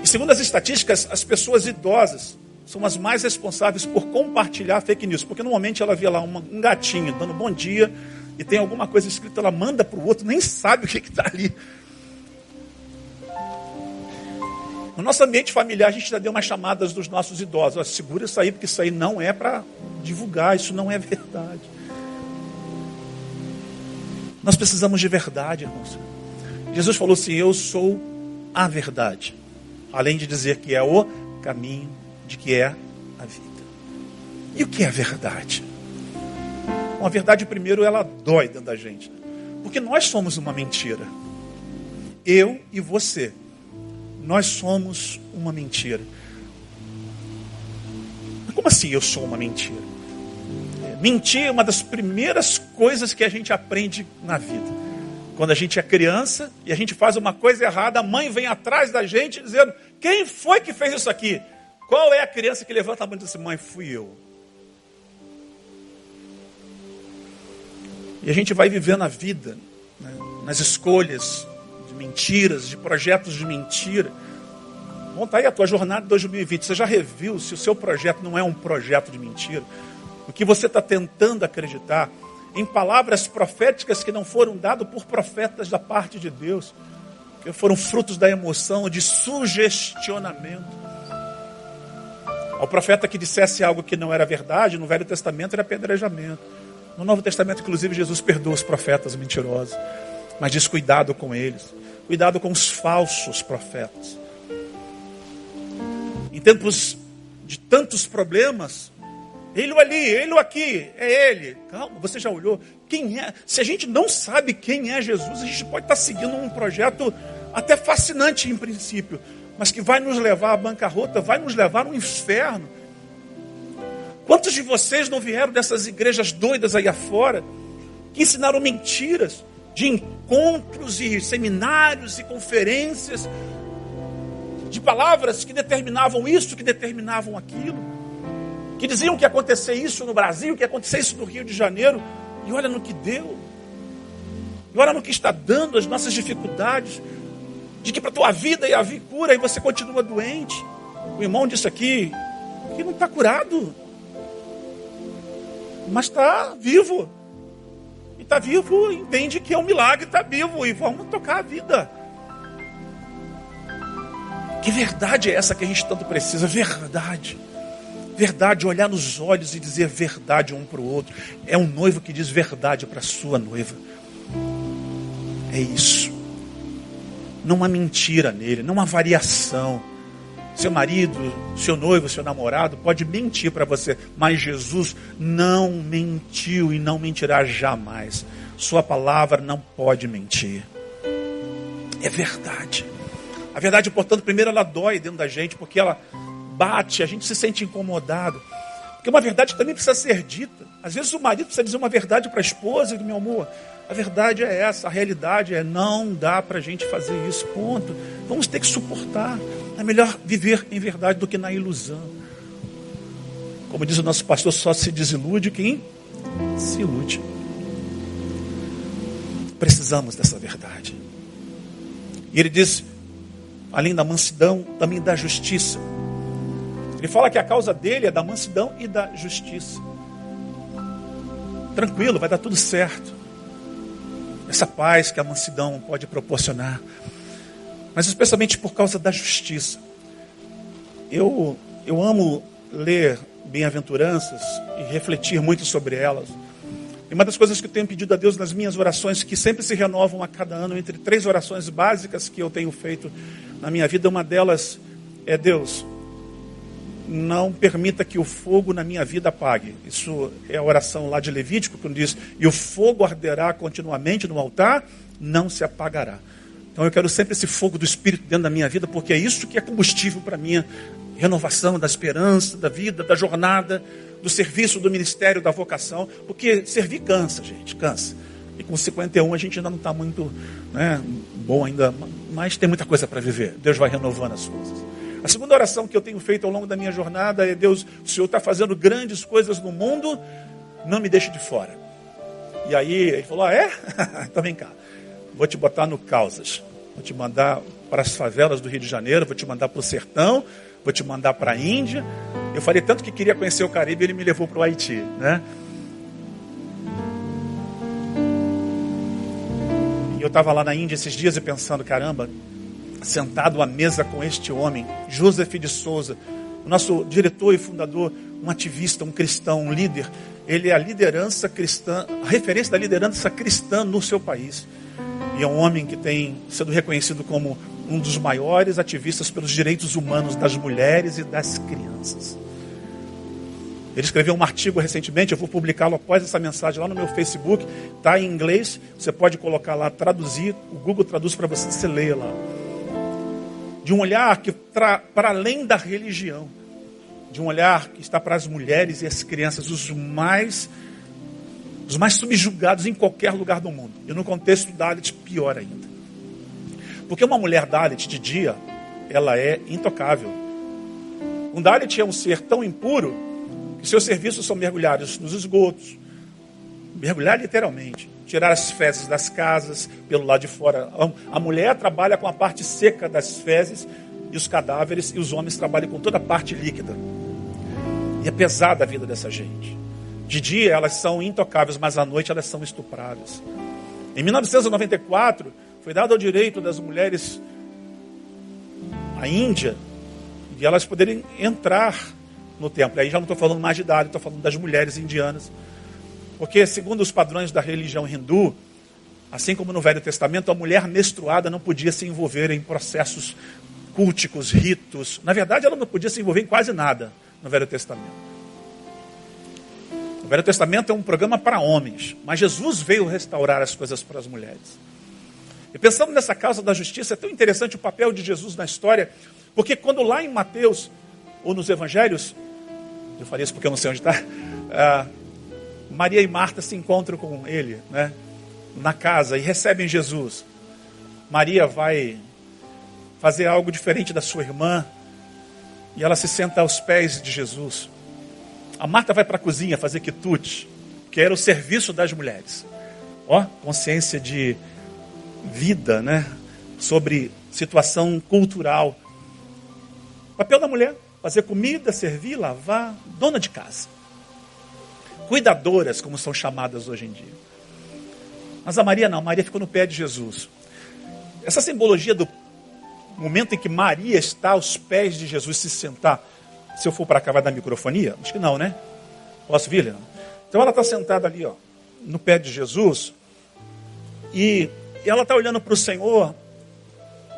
E segundo as estatísticas, as pessoas idosas são as mais responsáveis por compartilhar fake news. Porque normalmente ela vê lá um gatinho dando bom dia e tem alguma coisa escrita, ela manda para o outro, nem sabe o que está ali. No nosso ambiente familiar, a gente já deu umas chamadas dos nossos idosos. Ó, segura isso aí, porque isso aí não é para divulgar, isso não é verdade. Nós precisamos de verdade, irmãos. Jesus falou assim: Eu sou a verdade. Além de dizer que é o caminho, de que é a vida. E o que é a verdade? Bom, a verdade, primeiro, ela dói dentro da gente. Porque nós somos uma mentira. Eu e você nós somos uma mentira. Como assim eu sou uma mentira? Mentir é uma das primeiras coisas que a gente aprende na vida. Quando a gente é criança e a gente faz uma coisa errada, a mãe vem atrás da gente dizendo: Quem foi que fez isso aqui? Qual é a criança que levanta a mão e diz assim: Mãe, fui eu. E a gente vai vivendo a vida, né, nas escolhas, mentiras, de projetos de mentira. Monta aí a tua jornada de 2020. Você já reviu se o seu projeto não é um projeto de mentira? O que você está tentando acreditar em palavras proféticas que não foram dadas por profetas da parte de Deus, que foram frutos da emoção, de sugestionamento. Ao profeta que dissesse algo que não era verdade, no Velho Testamento era apedrejamento. No Novo Testamento, inclusive, Jesus perdoa os profetas mentirosos, mas diz cuidado com eles. Cuidado com os falsos profetas. Em tempos de tantos problemas, ele ali, ele aqui, é ele. Calma, você já olhou? Quem é? Se a gente não sabe quem é Jesus, a gente pode estar seguindo um projeto até fascinante em princípio, mas que vai nos levar à bancarrota, vai nos levar ao inferno. Quantos de vocês não vieram dessas igrejas doidas aí afora, que ensinaram mentiras, de encontros e seminários e conferências, de palavras que determinavam isso, que determinavam aquilo, que diziam que ia acontecer isso no Brasil, que ia acontecer isso no Rio de Janeiro, e olha no que deu, e olha no que está dando as nossas dificuldades, de que para a tua vida ia vir cura e você continua doente. O irmão disse aqui que não está curado, mas está vivo está vivo, entende que é um milagre, está vivo e vamos tocar a vida. Que verdade é essa que a gente tanto precisa? Verdade. Verdade, olhar nos olhos e dizer verdade um para o outro. É um noivo que diz verdade para sua noiva. É isso. Não há mentira nele, não há variação. Seu marido, seu noivo, seu namorado pode mentir para você, mas Jesus não mentiu e não mentirá jamais. Sua palavra não pode mentir. É verdade. A verdade, portanto, primeiro ela dói dentro da gente, porque ela bate, a gente se sente incomodado. Porque uma verdade também precisa ser dita. Às vezes o marido precisa dizer uma verdade para a esposa, meu amor, a verdade é essa, a realidade é não dá para a gente fazer isso, ponto. Vamos ter que suportar. É melhor viver em verdade do que na ilusão. Como diz o nosso pastor, só se desilude quem se ilude. Precisamos dessa verdade. E ele diz, além da mansidão, também da justiça. Ele fala que a causa dele é da mansidão e da justiça. Tranquilo, vai dar tudo certo. Essa paz que a mansidão pode proporcionar mas especialmente por causa da justiça. Eu, eu amo ler bem-aventuranças e refletir muito sobre elas. E uma das coisas que eu tenho pedido a Deus nas minhas orações, que sempre se renovam a cada ano, entre três orações básicas que eu tenho feito na minha vida, uma delas é: Deus, não permita que o fogo na minha vida apague. Isso é a oração lá de Levítico, quando diz: E o fogo arderá continuamente no altar, não se apagará. Então eu quero sempre esse fogo do Espírito dentro da minha vida, porque é isso que é combustível para a minha renovação da esperança, da vida, da jornada, do serviço, do ministério, da vocação. Porque servir cansa, gente, cansa. E com 51 a gente ainda não está muito né, bom ainda, mas tem muita coisa para viver. Deus vai renovando as coisas. A segunda oração que eu tenho feito ao longo da minha jornada é: Deus, o Senhor está fazendo grandes coisas no mundo, não me deixe de fora. E aí ele falou: ah, é? então vem cá, vou te botar no causas, vou te mandar para as favelas do Rio de Janeiro, vou te mandar para o sertão, vou te mandar para a Índia. Eu falei tanto que queria conhecer o Caribe, ele me levou para o Haiti, né? E eu estava lá na Índia esses dias e pensando, caramba, sentado à mesa com este homem, Joseph de Souza, o nosso diretor e fundador, um ativista, um cristão, um líder. Ele é a liderança cristã, a referência da liderança cristã no seu país. E é um homem que tem sido reconhecido como um dos maiores ativistas pelos direitos humanos das mulheres e das crianças. Ele escreveu um artigo recentemente, eu vou publicá-lo após essa mensagem lá no meu Facebook. Está em inglês, você pode colocar lá, traduzir, o Google traduz para você, você ler lá. De um olhar que para além da religião, de um olhar que está para as mulheres e as crianças, os mais os mais subjugados em qualquer lugar do mundo. E no contexto Dalit, pior ainda. Porque uma mulher Dalit de dia, ela é intocável. Um Dalit é um ser tão impuro que seus serviços são mergulhados nos esgotos, mergulhar literalmente, tirar as fezes das casas pelo lado de fora. A mulher trabalha com a parte seca das fezes e os cadáveres, e os homens trabalham com toda a parte líquida. E é pesada a vida dessa gente. De dia elas são intocáveis, mas à noite elas são estupráveis. Em 1994, foi dado ao direito das mulheres à Índia de elas poderem entrar no templo. Aí já não estou falando mais de idade, estou falando das mulheres indianas. Porque, segundo os padrões da religião hindu, assim como no Velho Testamento, a mulher menstruada não podia se envolver em processos culticos, ritos. Na verdade, ela não podia se envolver em quase nada no Velho Testamento. O Velho Testamento é um programa para homens, mas Jesus veio restaurar as coisas para as mulheres. E pensando nessa causa da justiça, é tão interessante o papel de Jesus na história, porque quando lá em Mateus ou nos evangelhos, eu falei isso porque eu não sei onde está. Ah, Maria e Marta se encontram com ele, né? Na casa e recebem Jesus. Maria vai fazer algo diferente da sua irmã e ela se senta aos pés de Jesus. A Marta vai para a cozinha fazer quitute, que era o serviço das mulheres. Ó, consciência de vida, né? Sobre situação cultural. Papel da mulher fazer comida, servir, lavar, dona de casa. Cuidadoras, como são chamadas hoje em dia. Mas a Maria não, Maria ficou no pé de Jesus. Essa simbologia do momento em que Maria está aos pés de Jesus se sentar. Se eu for para cá, vai dar microfonia? Acho que não, né? Posso vir, Leandro? Então ela está sentada ali, ó, no pé de Jesus. E ela está olhando para o Senhor.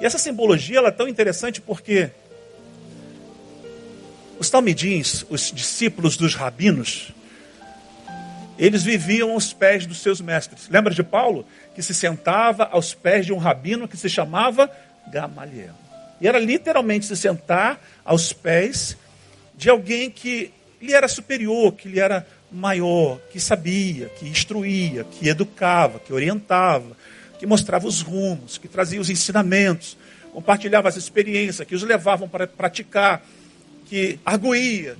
E essa simbologia ela é tão interessante porque os talmidins, os discípulos dos rabinos, eles viviam aos pés dos seus mestres. Lembra de Paulo? Que se sentava aos pés de um rabino que se chamava Gamaliel. E era literalmente se sentar aos pés de alguém que lhe era superior, que lhe era maior, que sabia, que instruía, que educava, que orientava, que mostrava os rumos, que trazia os ensinamentos, compartilhava as experiências, que os levavam para praticar que arguía.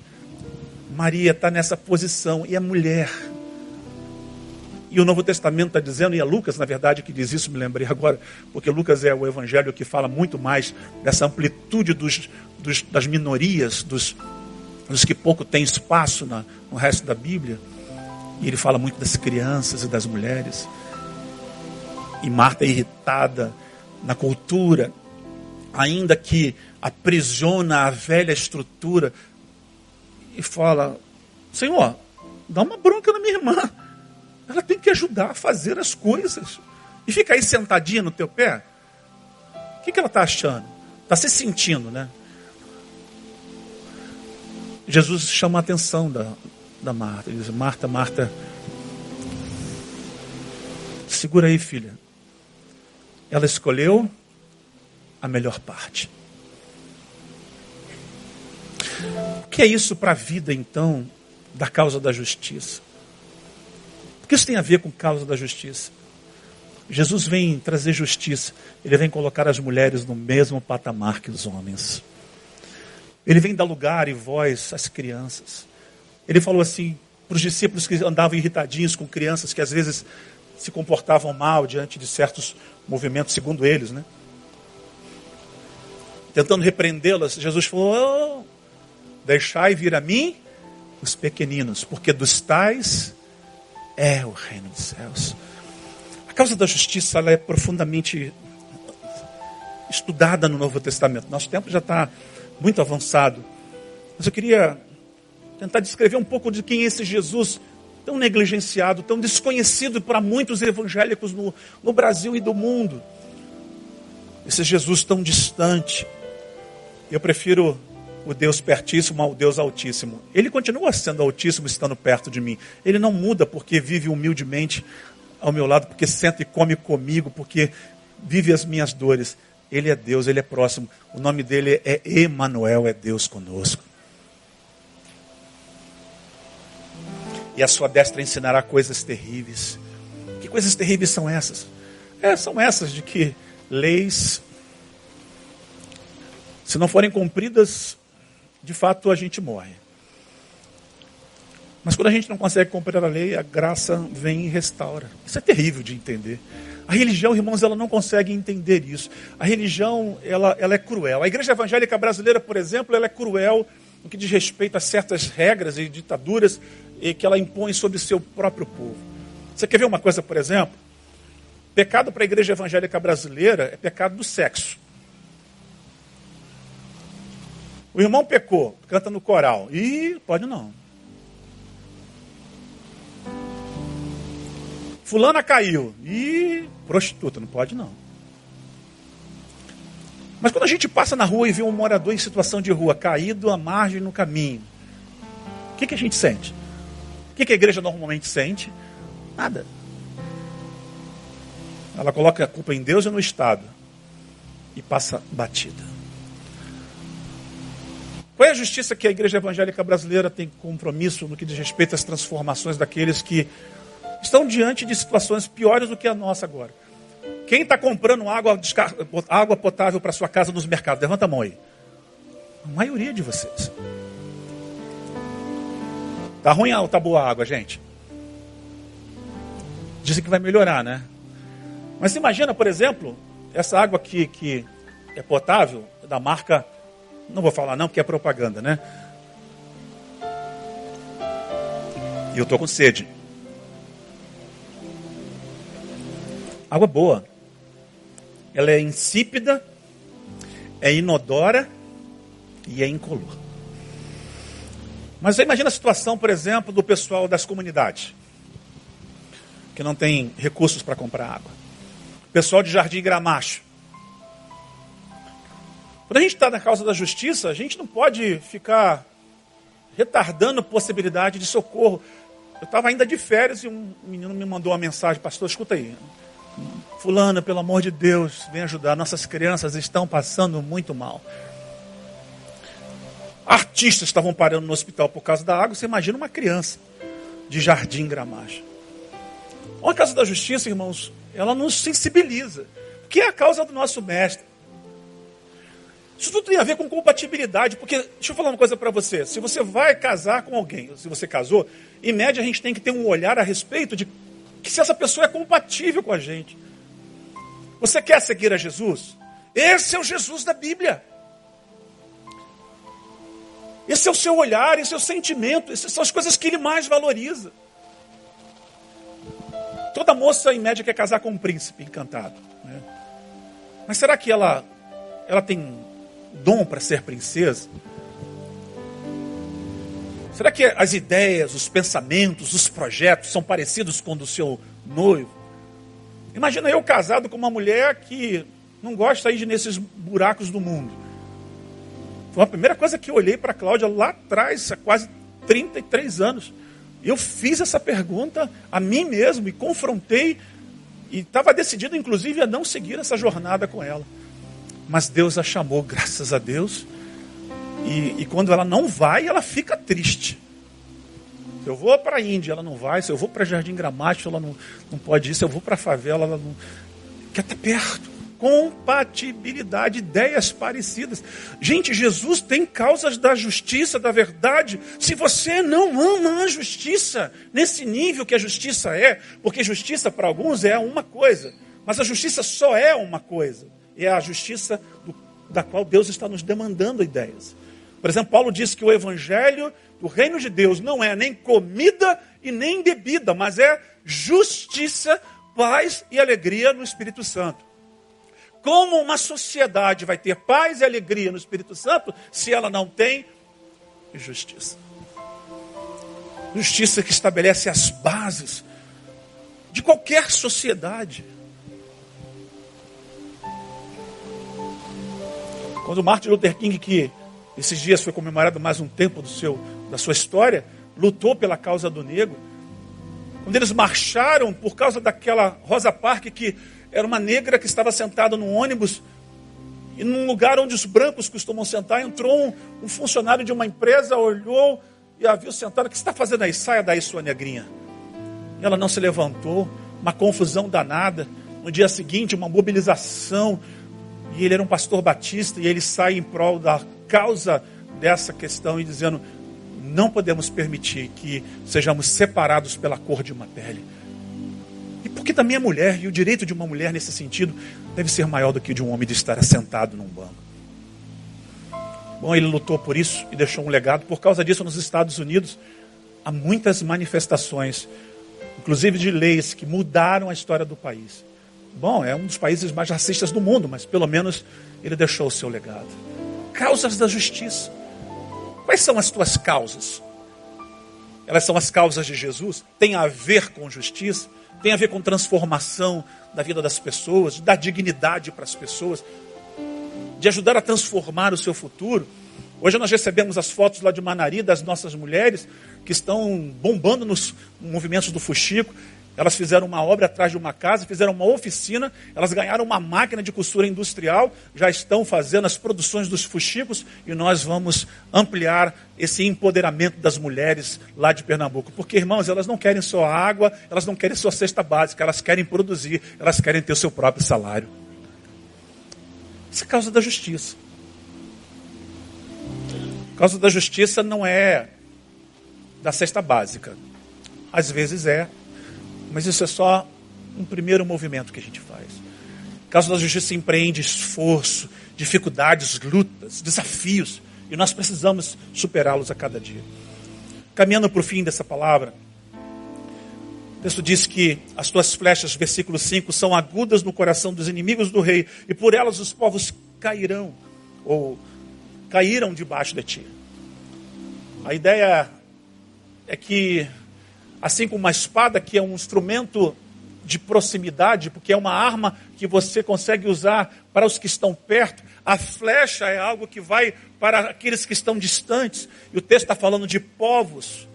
Maria está nessa posição e é mulher. E o Novo Testamento está dizendo, e é Lucas, na verdade, que diz isso, me lembrei agora, porque Lucas é o evangelho que fala muito mais dessa amplitude dos, dos, das minorias, dos, dos que pouco têm espaço na, no resto da Bíblia. E ele fala muito das crianças e das mulheres. E Marta é irritada na cultura, ainda que aprisiona a velha estrutura e fala: Senhor, dá uma bronca na minha irmã. Ela tem que ajudar a fazer as coisas. E fica aí sentadinha no teu pé. O que, que ela está achando? Está se sentindo, né? Jesus chama a atenção da, da Marta. Ele diz: Marta, Marta, segura aí, filha. Ela escolheu a melhor parte. O que é isso para a vida, então, da causa da justiça? Que isso tem a ver com causa da justiça? Jesus vem trazer justiça, ele vem colocar as mulheres no mesmo patamar que os homens. Ele vem dar lugar e voz às crianças. Ele falou assim para os discípulos que andavam irritadinhos com crianças que às vezes se comportavam mal diante de certos movimentos, segundo eles, né? Tentando repreendê-las, Jesus falou: oh, Deixai vir a mim os pequeninos, porque dos tais é o reino dos céus. A causa da justiça ela é profundamente estudada no Novo Testamento. Nosso tempo já está muito avançado. Mas eu queria tentar descrever um pouco de quem é esse Jesus tão negligenciado, tão desconhecido para muitos evangélicos no, no Brasil e do mundo. Esse Jesus tão distante. Eu prefiro o Deus pertíssimo ao Deus altíssimo. Ele continua sendo altíssimo estando perto de mim. Ele não muda porque vive humildemente ao meu lado, porque senta e come comigo, porque vive as minhas dores. Ele é Deus, ele é próximo. O nome dele é Emanuel, é Deus conosco. E a sua destra ensinará coisas terríveis. Que coisas terríveis são essas? É, são essas de que leis, se não forem cumpridas, de fato a gente morre. Mas quando a gente não consegue cumprir a lei, a graça vem e restaura. Isso é terrível de entender. A religião, irmãos, ela não consegue entender isso. A religião, ela, ela é cruel. A igreja evangélica brasileira, por exemplo, ela é cruel no que diz respeito a certas regras e ditaduras que ela impõe sobre seu próprio povo. Você quer ver uma coisa, por exemplo? Pecado para a igreja evangélica brasileira é pecado do sexo. O irmão pecou, canta no coral. E pode não. Fulana caiu. E prostituta, não pode não. Mas quando a gente passa na rua e vê um morador em situação de rua caído à margem no caminho, o que, que a gente sente? O que, que a igreja normalmente sente? Nada. Ela coloca a culpa em Deus e no Estado e passa batida. Qual é a justiça que a igreja evangélica brasileira tem compromisso no que diz respeito às transformações daqueles que estão diante de situações piores do que a nossa agora. Quem está comprando água, água potável para sua casa nos mercados? Levanta a mão aí. A maioria de vocês. Tá ruim ou tá boa a água, gente? Dizem que vai melhorar, né? Mas imagina, por exemplo, essa água aqui que é potável, da marca, não vou falar não, porque é propaganda, né? E eu estou com sede. Água boa. Ela é insípida, é inodora e é incolor. Mas você imagina a situação, por exemplo, do pessoal das comunidades, que não tem recursos para comprar água. Pessoal de Jardim Gramacho. Quando a gente está na causa da justiça, a gente não pode ficar retardando possibilidade de socorro. Eu estava ainda de férias e um menino me mandou uma mensagem, pastor, escuta aí. Fulana, pelo amor de Deus, vem ajudar. Nossas crianças estão passando muito mal. Artistas estavam parando no hospital por causa da água. Você imagina uma criança de jardim gramacho. A causa da justiça, irmãos, ela nos sensibiliza. Que é a causa do nosso mestre. Isso tudo tem a ver com compatibilidade, porque, deixa eu falar uma coisa para você. Se você vai casar com alguém, se você casou, em média a gente tem que ter um olhar a respeito de que se essa pessoa é compatível com a gente. Você quer seguir a Jesus? Esse é o Jesus da Bíblia. Esse é o seu olhar, esse é o sentimento, essas são as coisas que ele mais valoriza. Toda moça, em média, quer casar com um príncipe encantado. Né? Mas será que ela, ela tem dom para ser princesa? Será que as ideias, os pensamentos, os projetos são parecidos com o do seu noivo? Imagina eu casado com uma mulher que não gosta de ir nesses buracos do mundo. Foi a primeira coisa que eu olhei para a Cláudia lá atrás, há quase 33 anos. Eu fiz essa pergunta a mim mesmo e confrontei e estava decidido, inclusive, a não seguir essa jornada com ela. Mas Deus a chamou, graças a Deus. E, e quando ela não vai, ela fica triste. Se eu vou para a Índia, ela não vai. Se eu vou para Jardim Gramático, ela não, não pode ir. Se eu vou para a favela, ela não. Quer estar perto. Compatibilidade, ideias parecidas. Gente, Jesus tem causas da justiça, da verdade. Se você não ama a justiça, nesse nível que a justiça é, porque justiça para alguns é uma coisa, mas a justiça só é uma coisa. É a justiça do, da qual Deus está nos demandando ideias. Por exemplo, Paulo diz que o evangelho do reino de Deus não é nem comida e nem bebida, mas é justiça, paz e alegria no Espírito Santo. Como uma sociedade vai ter paz e alegria no Espírito Santo se ela não tem justiça? Justiça que estabelece as bases de qualquer sociedade. Quando Martin Luther King, que esses dias foi comemorado mais um tempo do seu, da sua história, lutou pela causa do negro. Quando eles marcharam por causa daquela Rosa Parks que era uma negra que estava sentada num ônibus e num lugar onde os brancos costumam sentar, entrou um, um funcionário de uma empresa, olhou e a viu sentada. O que está fazendo aí? Saia daí, sua negrinha. E ela não se levantou, uma confusão danada. No dia seguinte, uma mobilização. E ele era um pastor batista e ele sai em prol da causa dessa questão e dizendo: não podemos permitir que sejamos separados pela cor de uma pele. E porque também é mulher, e o direito de uma mulher nesse sentido deve ser maior do que de um homem de estar assentado num banco. Bom, ele lutou por isso e deixou um legado. Por causa disso, nos Estados Unidos, há muitas manifestações, inclusive de leis que mudaram a história do país. Bom, é um dos países mais racistas do mundo, mas pelo menos ele deixou o seu legado. Causas da justiça. Quais são as tuas causas? Elas são as causas de Jesus? Tem a ver com justiça? tem a ver com transformação da vida das pessoas, dar dignidade para as pessoas, de ajudar a transformar o seu futuro. Hoje nós recebemos as fotos lá de Manari das nossas mulheres que estão bombando nos movimentos do Fuxico. Elas fizeram uma obra atrás de uma casa, fizeram uma oficina, elas ganharam uma máquina de costura industrial, já estão fazendo as produções dos fuxicos e nós vamos ampliar esse empoderamento das mulheres lá de Pernambuco. Porque, irmãos, elas não querem só água, elas não querem só cesta básica, elas querem produzir, elas querem ter o seu próprio salário. Isso é causa da justiça. A causa da justiça não é da cesta básica. Às vezes é, mas isso é só um primeiro movimento que a gente faz. Caso da justiça empreende esforço, dificuldades, lutas, desafios, e nós precisamos superá-los a cada dia. Caminhando para o fim dessa palavra, o texto diz que as tuas flechas, versículo 5, são agudas no coração dos inimigos do rei, e por elas os povos cairão, ou caíram debaixo de ti. A ideia é que assim como uma espada, que é um instrumento de proximidade, porque é uma arma que você consegue usar para os que estão perto, a flecha é algo que vai para aqueles que estão distantes. E o texto está falando de povos.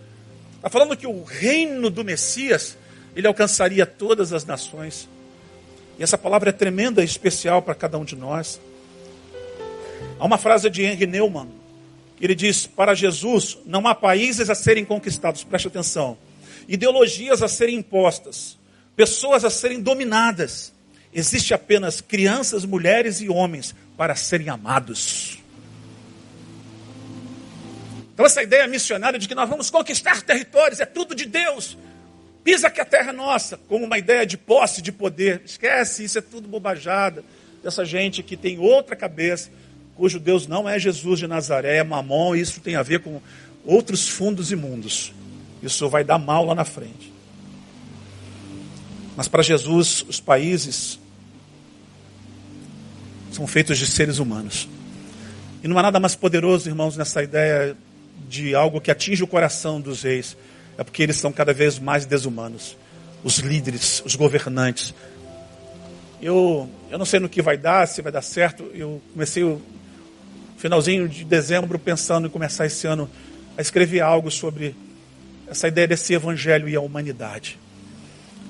Está falando que o reino do Messias, ele alcançaria todas as nações. E essa palavra é tremenda e especial para cada um de nós. Há uma frase de Henry Neumann, que ele diz: Para Jesus não há países a serem conquistados, preste atenção ideologias a serem impostas, pessoas a serem dominadas. Existe apenas crianças, mulheres e homens para serem amados. Então, essa ideia missionária de que nós vamos conquistar territórios, é tudo de Deus. Pisa que a terra é nossa, como uma ideia de posse, de poder. Esquece, isso é tudo bobajada. Dessa gente que tem outra cabeça, cujo Deus não é Jesus de Nazaré, é Mamon, isso tem a ver com outros fundos imundos. Isso vai dar mal lá na frente. Mas para Jesus, os países são feitos de seres humanos. E não há nada mais poderoso, irmãos, nessa ideia de algo que atinge o coração dos reis. É porque eles são cada vez mais desumanos. Os líderes, os governantes. Eu, eu não sei no que vai dar, se vai dar certo. Eu comecei finalzinho de dezembro, pensando em começar esse ano a escrever algo sobre essa ideia desse evangelho e a humanidade.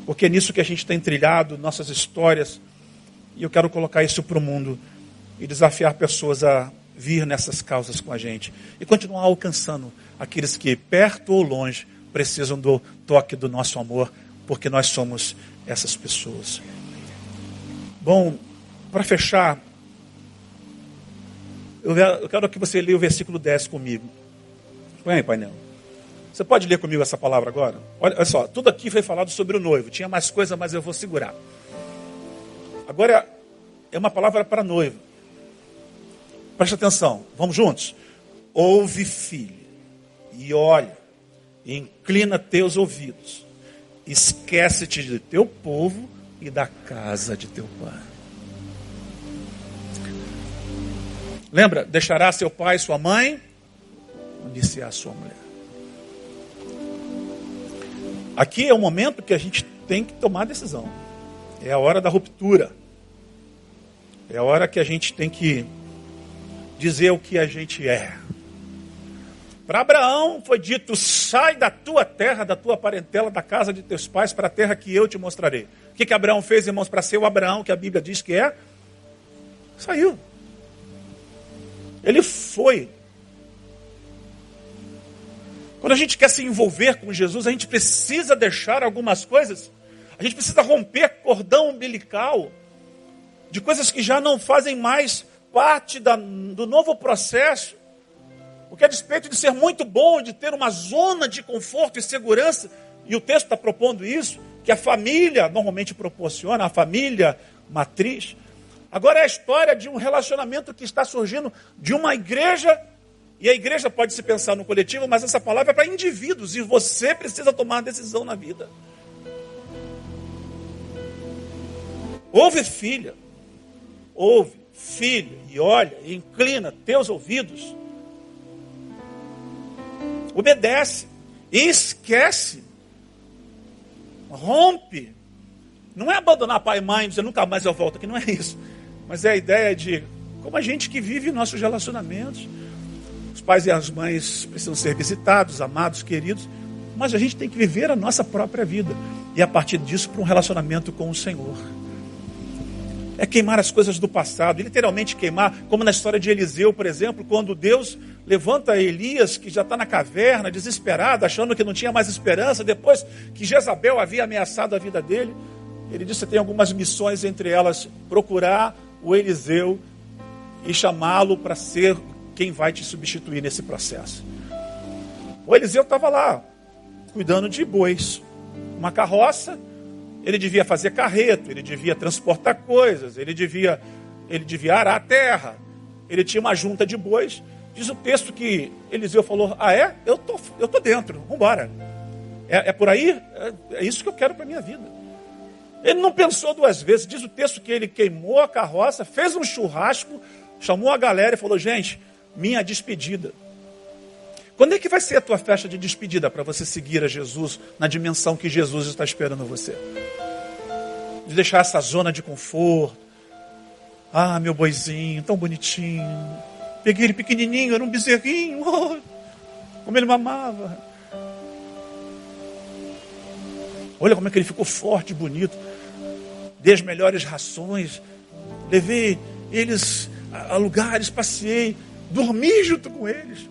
Porque é nisso que a gente tem trilhado, nossas histórias, e eu quero colocar isso para o mundo e desafiar pessoas a vir nessas causas com a gente e continuar alcançando aqueles que, perto ou longe, precisam do toque do nosso amor, porque nós somos essas pessoas. Bom, para fechar, eu quero que você leia o versículo 10 comigo. Põe aí, painel. Você pode ler comigo essa palavra agora? Olha, olha só, tudo aqui foi falado sobre o noivo. Tinha mais coisa, mas eu vou segurar. Agora é uma palavra para noivo. Preste atenção, vamos juntos. Ouve, filho, e olha, e inclina teus ouvidos. Esquece-te de teu povo e da casa de teu pai. Lembra? Deixará seu pai e sua mãe, a sua mulher. Aqui é o momento que a gente tem que tomar decisão. É a hora da ruptura. É a hora que a gente tem que dizer o que a gente é. Para Abraão foi dito: sai da tua terra, da tua parentela, da casa de teus pais, para a terra que eu te mostrarei. O que, que Abraão fez, irmãos, para ser o Abraão que a Bíblia diz que é? Saiu. Ele foi. Quando a gente quer se envolver com Jesus, a gente precisa deixar algumas coisas. A gente precisa romper cordão umbilical de coisas que já não fazem mais parte da, do novo processo. Porque a despeito de ser muito bom, de ter uma zona de conforto e segurança, e o texto está propondo isso, que a família normalmente proporciona, a família matriz. Agora é a história de um relacionamento que está surgindo de uma igreja, e a igreja pode se pensar no coletivo, mas essa palavra é para indivíduos, e você precisa tomar decisão na vida. Ouve, filha, ouve filho, e olha, e inclina teus ouvidos, obedece, e esquece, rompe. Não é abandonar pai e mãe, dizer nunca mais eu volto aqui, não é isso. Mas é a ideia de como a gente que vive nossos relacionamentos. Pais e as mães precisam ser visitados, amados, queridos, mas a gente tem que viver a nossa própria vida. E a partir disso, para um relacionamento com o Senhor é queimar as coisas do passado, literalmente queimar, como na história de Eliseu, por exemplo, quando Deus levanta Elias, que já está na caverna, desesperado, achando que não tinha mais esperança, depois que Jezabel havia ameaçado a vida dele, ele disse que tem algumas missões, entre elas procurar o Eliseu e chamá-lo para ser quem vai te substituir nesse processo. O Eliseu estava lá, cuidando de bois, uma carroça, ele devia fazer carreto, ele devia transportar coisas, ele devia, ele devia arar a terra. Ele tinha uma junta de bois. Diz o texto que Eliseu falou: Ah, é? Eu tô, eu tô dentro, vamos embora. É, é, por aí? É, é isso que eu quero para minha vida. Ele não pensou duas vezes. Diz o texto que ele queimou a carroça, fez um churrasco, chamou a galera e falou: Gente, minha despedida. Quando é que vai ser a tua festa de despedida para você seguir a Jesus na dimensão que Jesus está esperando você? De deixar essa zona de conforto. Ah, meu boizinho, tão bonitinho. Peguei ele pequenininho, era um bezerrinho. Oh, como ele mamava. Olha como é que ele ficou forte, bonito. Dei as melhores rações. Levei eles a lugares, passei, dormi junto com eles.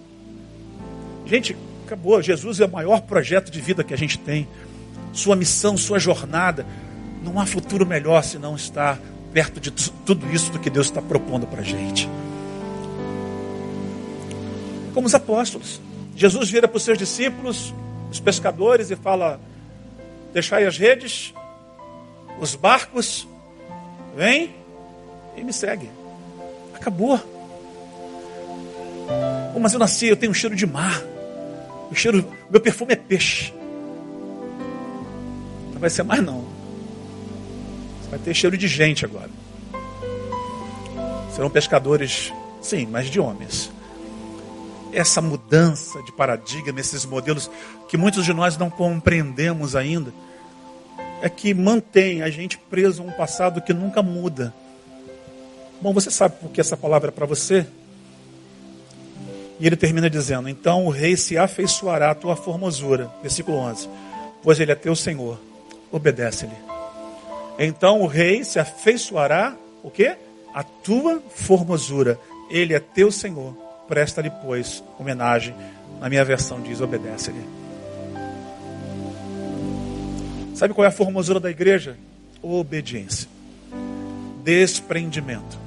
Gente, acabou. Jesus é o maior projeto de vida que a gente tem. Sua missão, sua jornada. Não há futuro melhor se não estar perto de tudo isso do que Deus está propondo para a gente. Como os apóstolos. Jesus vira para os seus discípulos, os pescadores, e fala: Deixai as redes, os barcos, vem e me segue. Acabou. Oh, mas eu nasci, eu tenho um cheiro de mar. O cheiro, meu perfume é peixe. Não vai ser mais não. Você vai ter cheiro de gente agora. Serão pescadores, sim, mas de homens. Essa mudança de paradigma, esses modelos que muitos de nós não compreendemos ainda, é que mantém a gente preso a um passado que nunca muda. Bom, você sabe por que essa palavra é para você? E ele termina dizendo: Então o rei se afeiçoará à tua formosura. Versículo 11. Pois ele é teu senhor, obedece-lhe. Então o rei se afeiçoará, o quê? A tua formosura. Ele é teu senhor. Presta-lhe, pois, homenagem. Na minha versão diz: obedece-lhe. Sabe qual é a formosura da igreja? Obediência, desprendimento,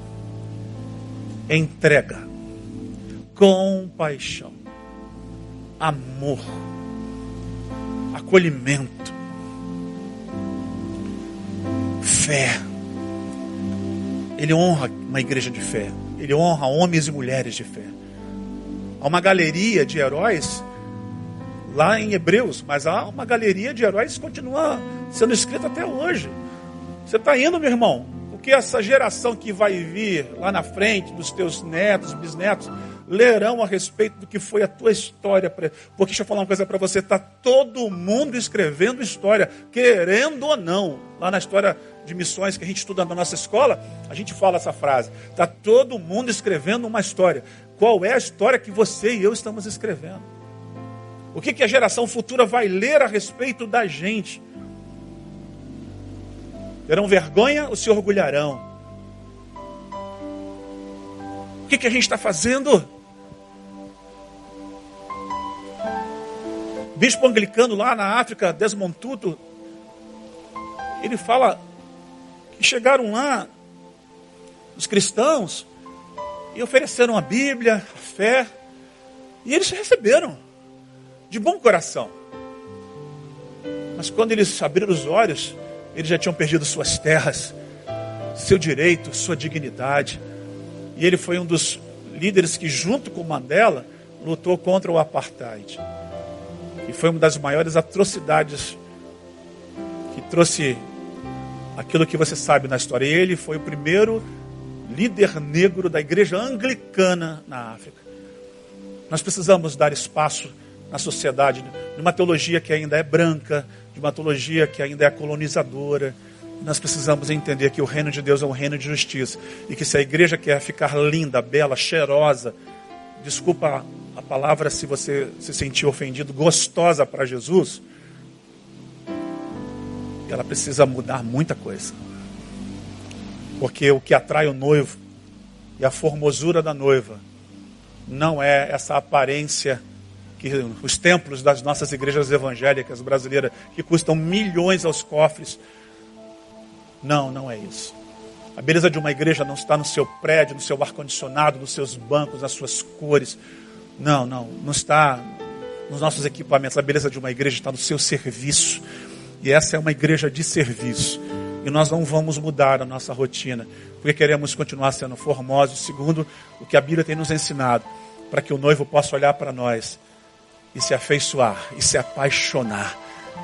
entrega compaixão, amor, acolhimento, fé. Ele honra uma igreja de fé. Ele honra homens e mulheres de fé. Há uma galeria de heróis lá em Hebreus, mas há uma galeria de heróis que continua sendo escrita até hoje. Você está indo, meu irmão? Porque essa geração que vai vir lá na frente, dos teus netos, bisnetos, lerão a respeito do que foi a tua história. Porque deixa eu falar uma coisa para você: está todo mundo escrevendo história, querendo ou não. Lá na história de missões que a gente estuda na nossa escola, a gente fala essa frase: está todo mundo escrevendo uma história. Qual é a história que você e eu estamos escrevendo? O que, que a geração futura vai ler a respeito da gente? Terão vergonha ou se orgulharão? O que, que a gente está fazendo? Bispo anglicano lá na África, Desmond Tutu, ele fala que chegaram lá os cristãos e ofereceram a Bíblia, a fé, e eles receberam de bom coração. Mas quando eles abriram os olhos, eles já tinham perdido suas terras, seu direito, sua dignidade. E ele foi um dos líderes que, junto com Mandela, lutou contra o apartheid. E foi uma das maiores atrocidades que trouxe aquilo que você sabe na história. Ele foi o primeiro líder negro da igreja anglicana na África. Nós precisamos dar espaço na sociedade de uma teologia que ainda é branca, de uma teologia que ainda é colonizadora. Nós precisamos entender que o reino de Deus é um reino de justiça e que se a igreja quer ficar linda, bela, cheirosa, desculpa a palavra se você se sentir ofendido, gostosa para Jesus, ela precisa mudar muita coisa. Porque o que atrai o noivo e a formosura da noiva não é essa aparência que os templos das nossas igrejas evangélicas brasileiras, que custam milhões aos cofres. Não, não é isso. A beleza de uma igreja não está no seu prédio, no seu ar-condicionado, nos seus bancos, nas suas cores. Não, não, não está nos nossos equipamentos. A beleza de uma igreja está no seu serviço. E essa é uma igreja de serviço. E nós não vamos mudar a nossa rotina, porque queremos continuar sendo formosos, segundo o que a Bíblia tem nos ensinado, para que o noivo possa olhar para nós e se afeiçoar, e se apaixonar,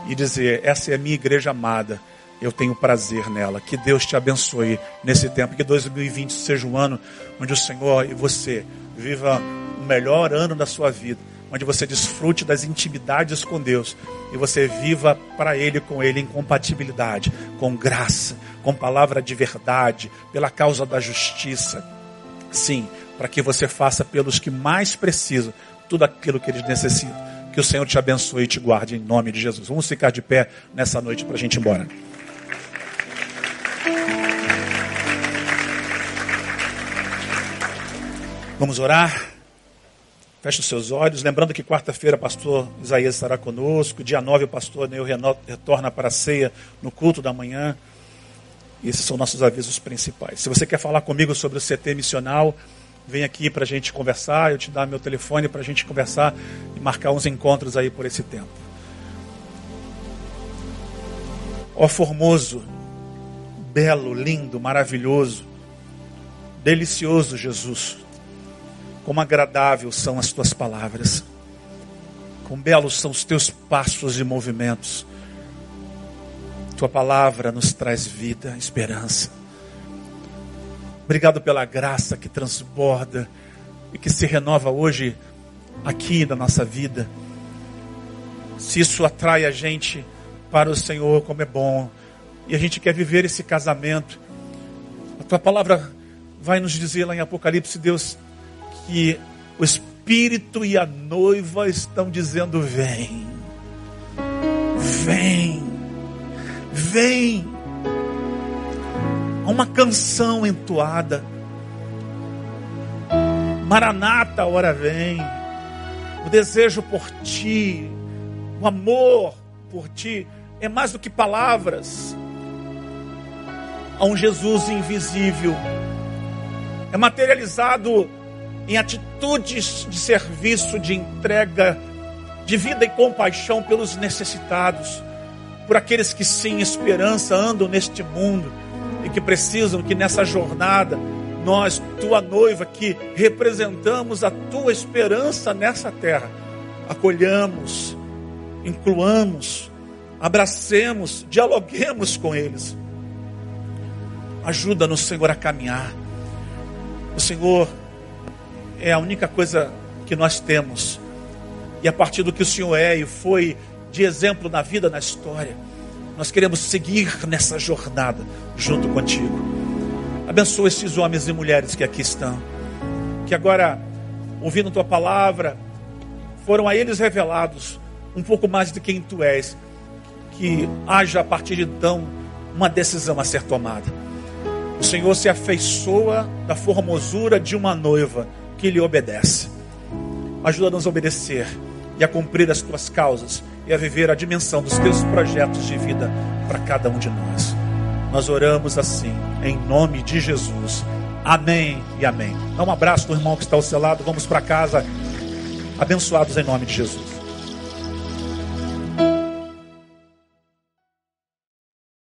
e dizer: essa é a minha igreja amada eu tenho prazer nela. Que Deus te abençoe nesse tempo. Que 2020 seja um ano onde o Senhor e você viva o melhor ano da sua vida. Onde você desfrute das intimidades com Deus e você viva para Ele com Ele em compatibilidade, com graça, com palavra de verdade, pela causa da justiça. Sim, para que você faça pelos que mais precisam tudo aquilo que eles necessitam. Que o Senhor te abençoe e te guarde em nome de Jesus. Vamos ficar de pé nessa noite para a gente ir embora. Vamos orar. Feche os seus olhos. Lembrando que quarta-feira, pastor Isaías estará conosco. Dia 9, o pastor Neu retorna para a ceia no culto da manhã. Esses são nossos avisos principais. Se você quer falar comigo sobre o CT missional, vem aqui para a gente conversar. Eu te dar meu telefone para a gente conversar e marcar uns encontros aí por esse tempo. Ó Formoso, belo, lindo, maravilhoso, delicioso Jesus. Como agradável são as tuas palavras. Quão belos são os teus passos e movimentos. Tua palavra nos traz vida, esperança. Obrigado pela graça que transborda e que se renova hoje aqui na nossa vida. Se isso atrai a gente para o Senhor, como é bom, e a gente quer viver esse casamento, a tua palavra vai nos dizer lá em Apocalipse, Deus, que Espírito e a noiva estão dizendo: Vem, vem, vem. Há uma canção entoada. Maranata, hora vem. O desejo por ti, o amor por ti, é mais do que palavras. Há um Jesus invisível, é materializado em atitudes de serviço, de entrega, de vida e compaixão pelos necessitados, por aqueles que sem esperança andam neste mundo e que precisam que nessa jornada nós, tua noiva, que representamos a tua esperança nessa terra, acolhamos, incluamos, abracemos, dialoguemos com eles. Ajuda-nos, Senhor, a caminhar. O Senhor é a única coisa que nós temos. E a partir do que o Senhor é e foi de exemplo na vida, na história, nós queremos seguir nessa jornada junto contigo. Abençoa esses homens e mulheres que aqui estão, que agora, ouvindo tua palavra, foram a eles revelados um pouco mais de quem tu és. Que haja a partir de então uma decisão a ser tomada. O Senhor se afeiçoa da formosura de uma noiva que lhe obedece. Ajuda-nos a obedecer e a cumprir as tuas causas e a viver a dimensão dos teus projetos de vida para cada um de nós. Nós oramos assim, em nome de Jesus. Amém e amém. Dá um abraço do irmão que está ao seu lado. Vamos para casa, abençoados em nome de Jesus.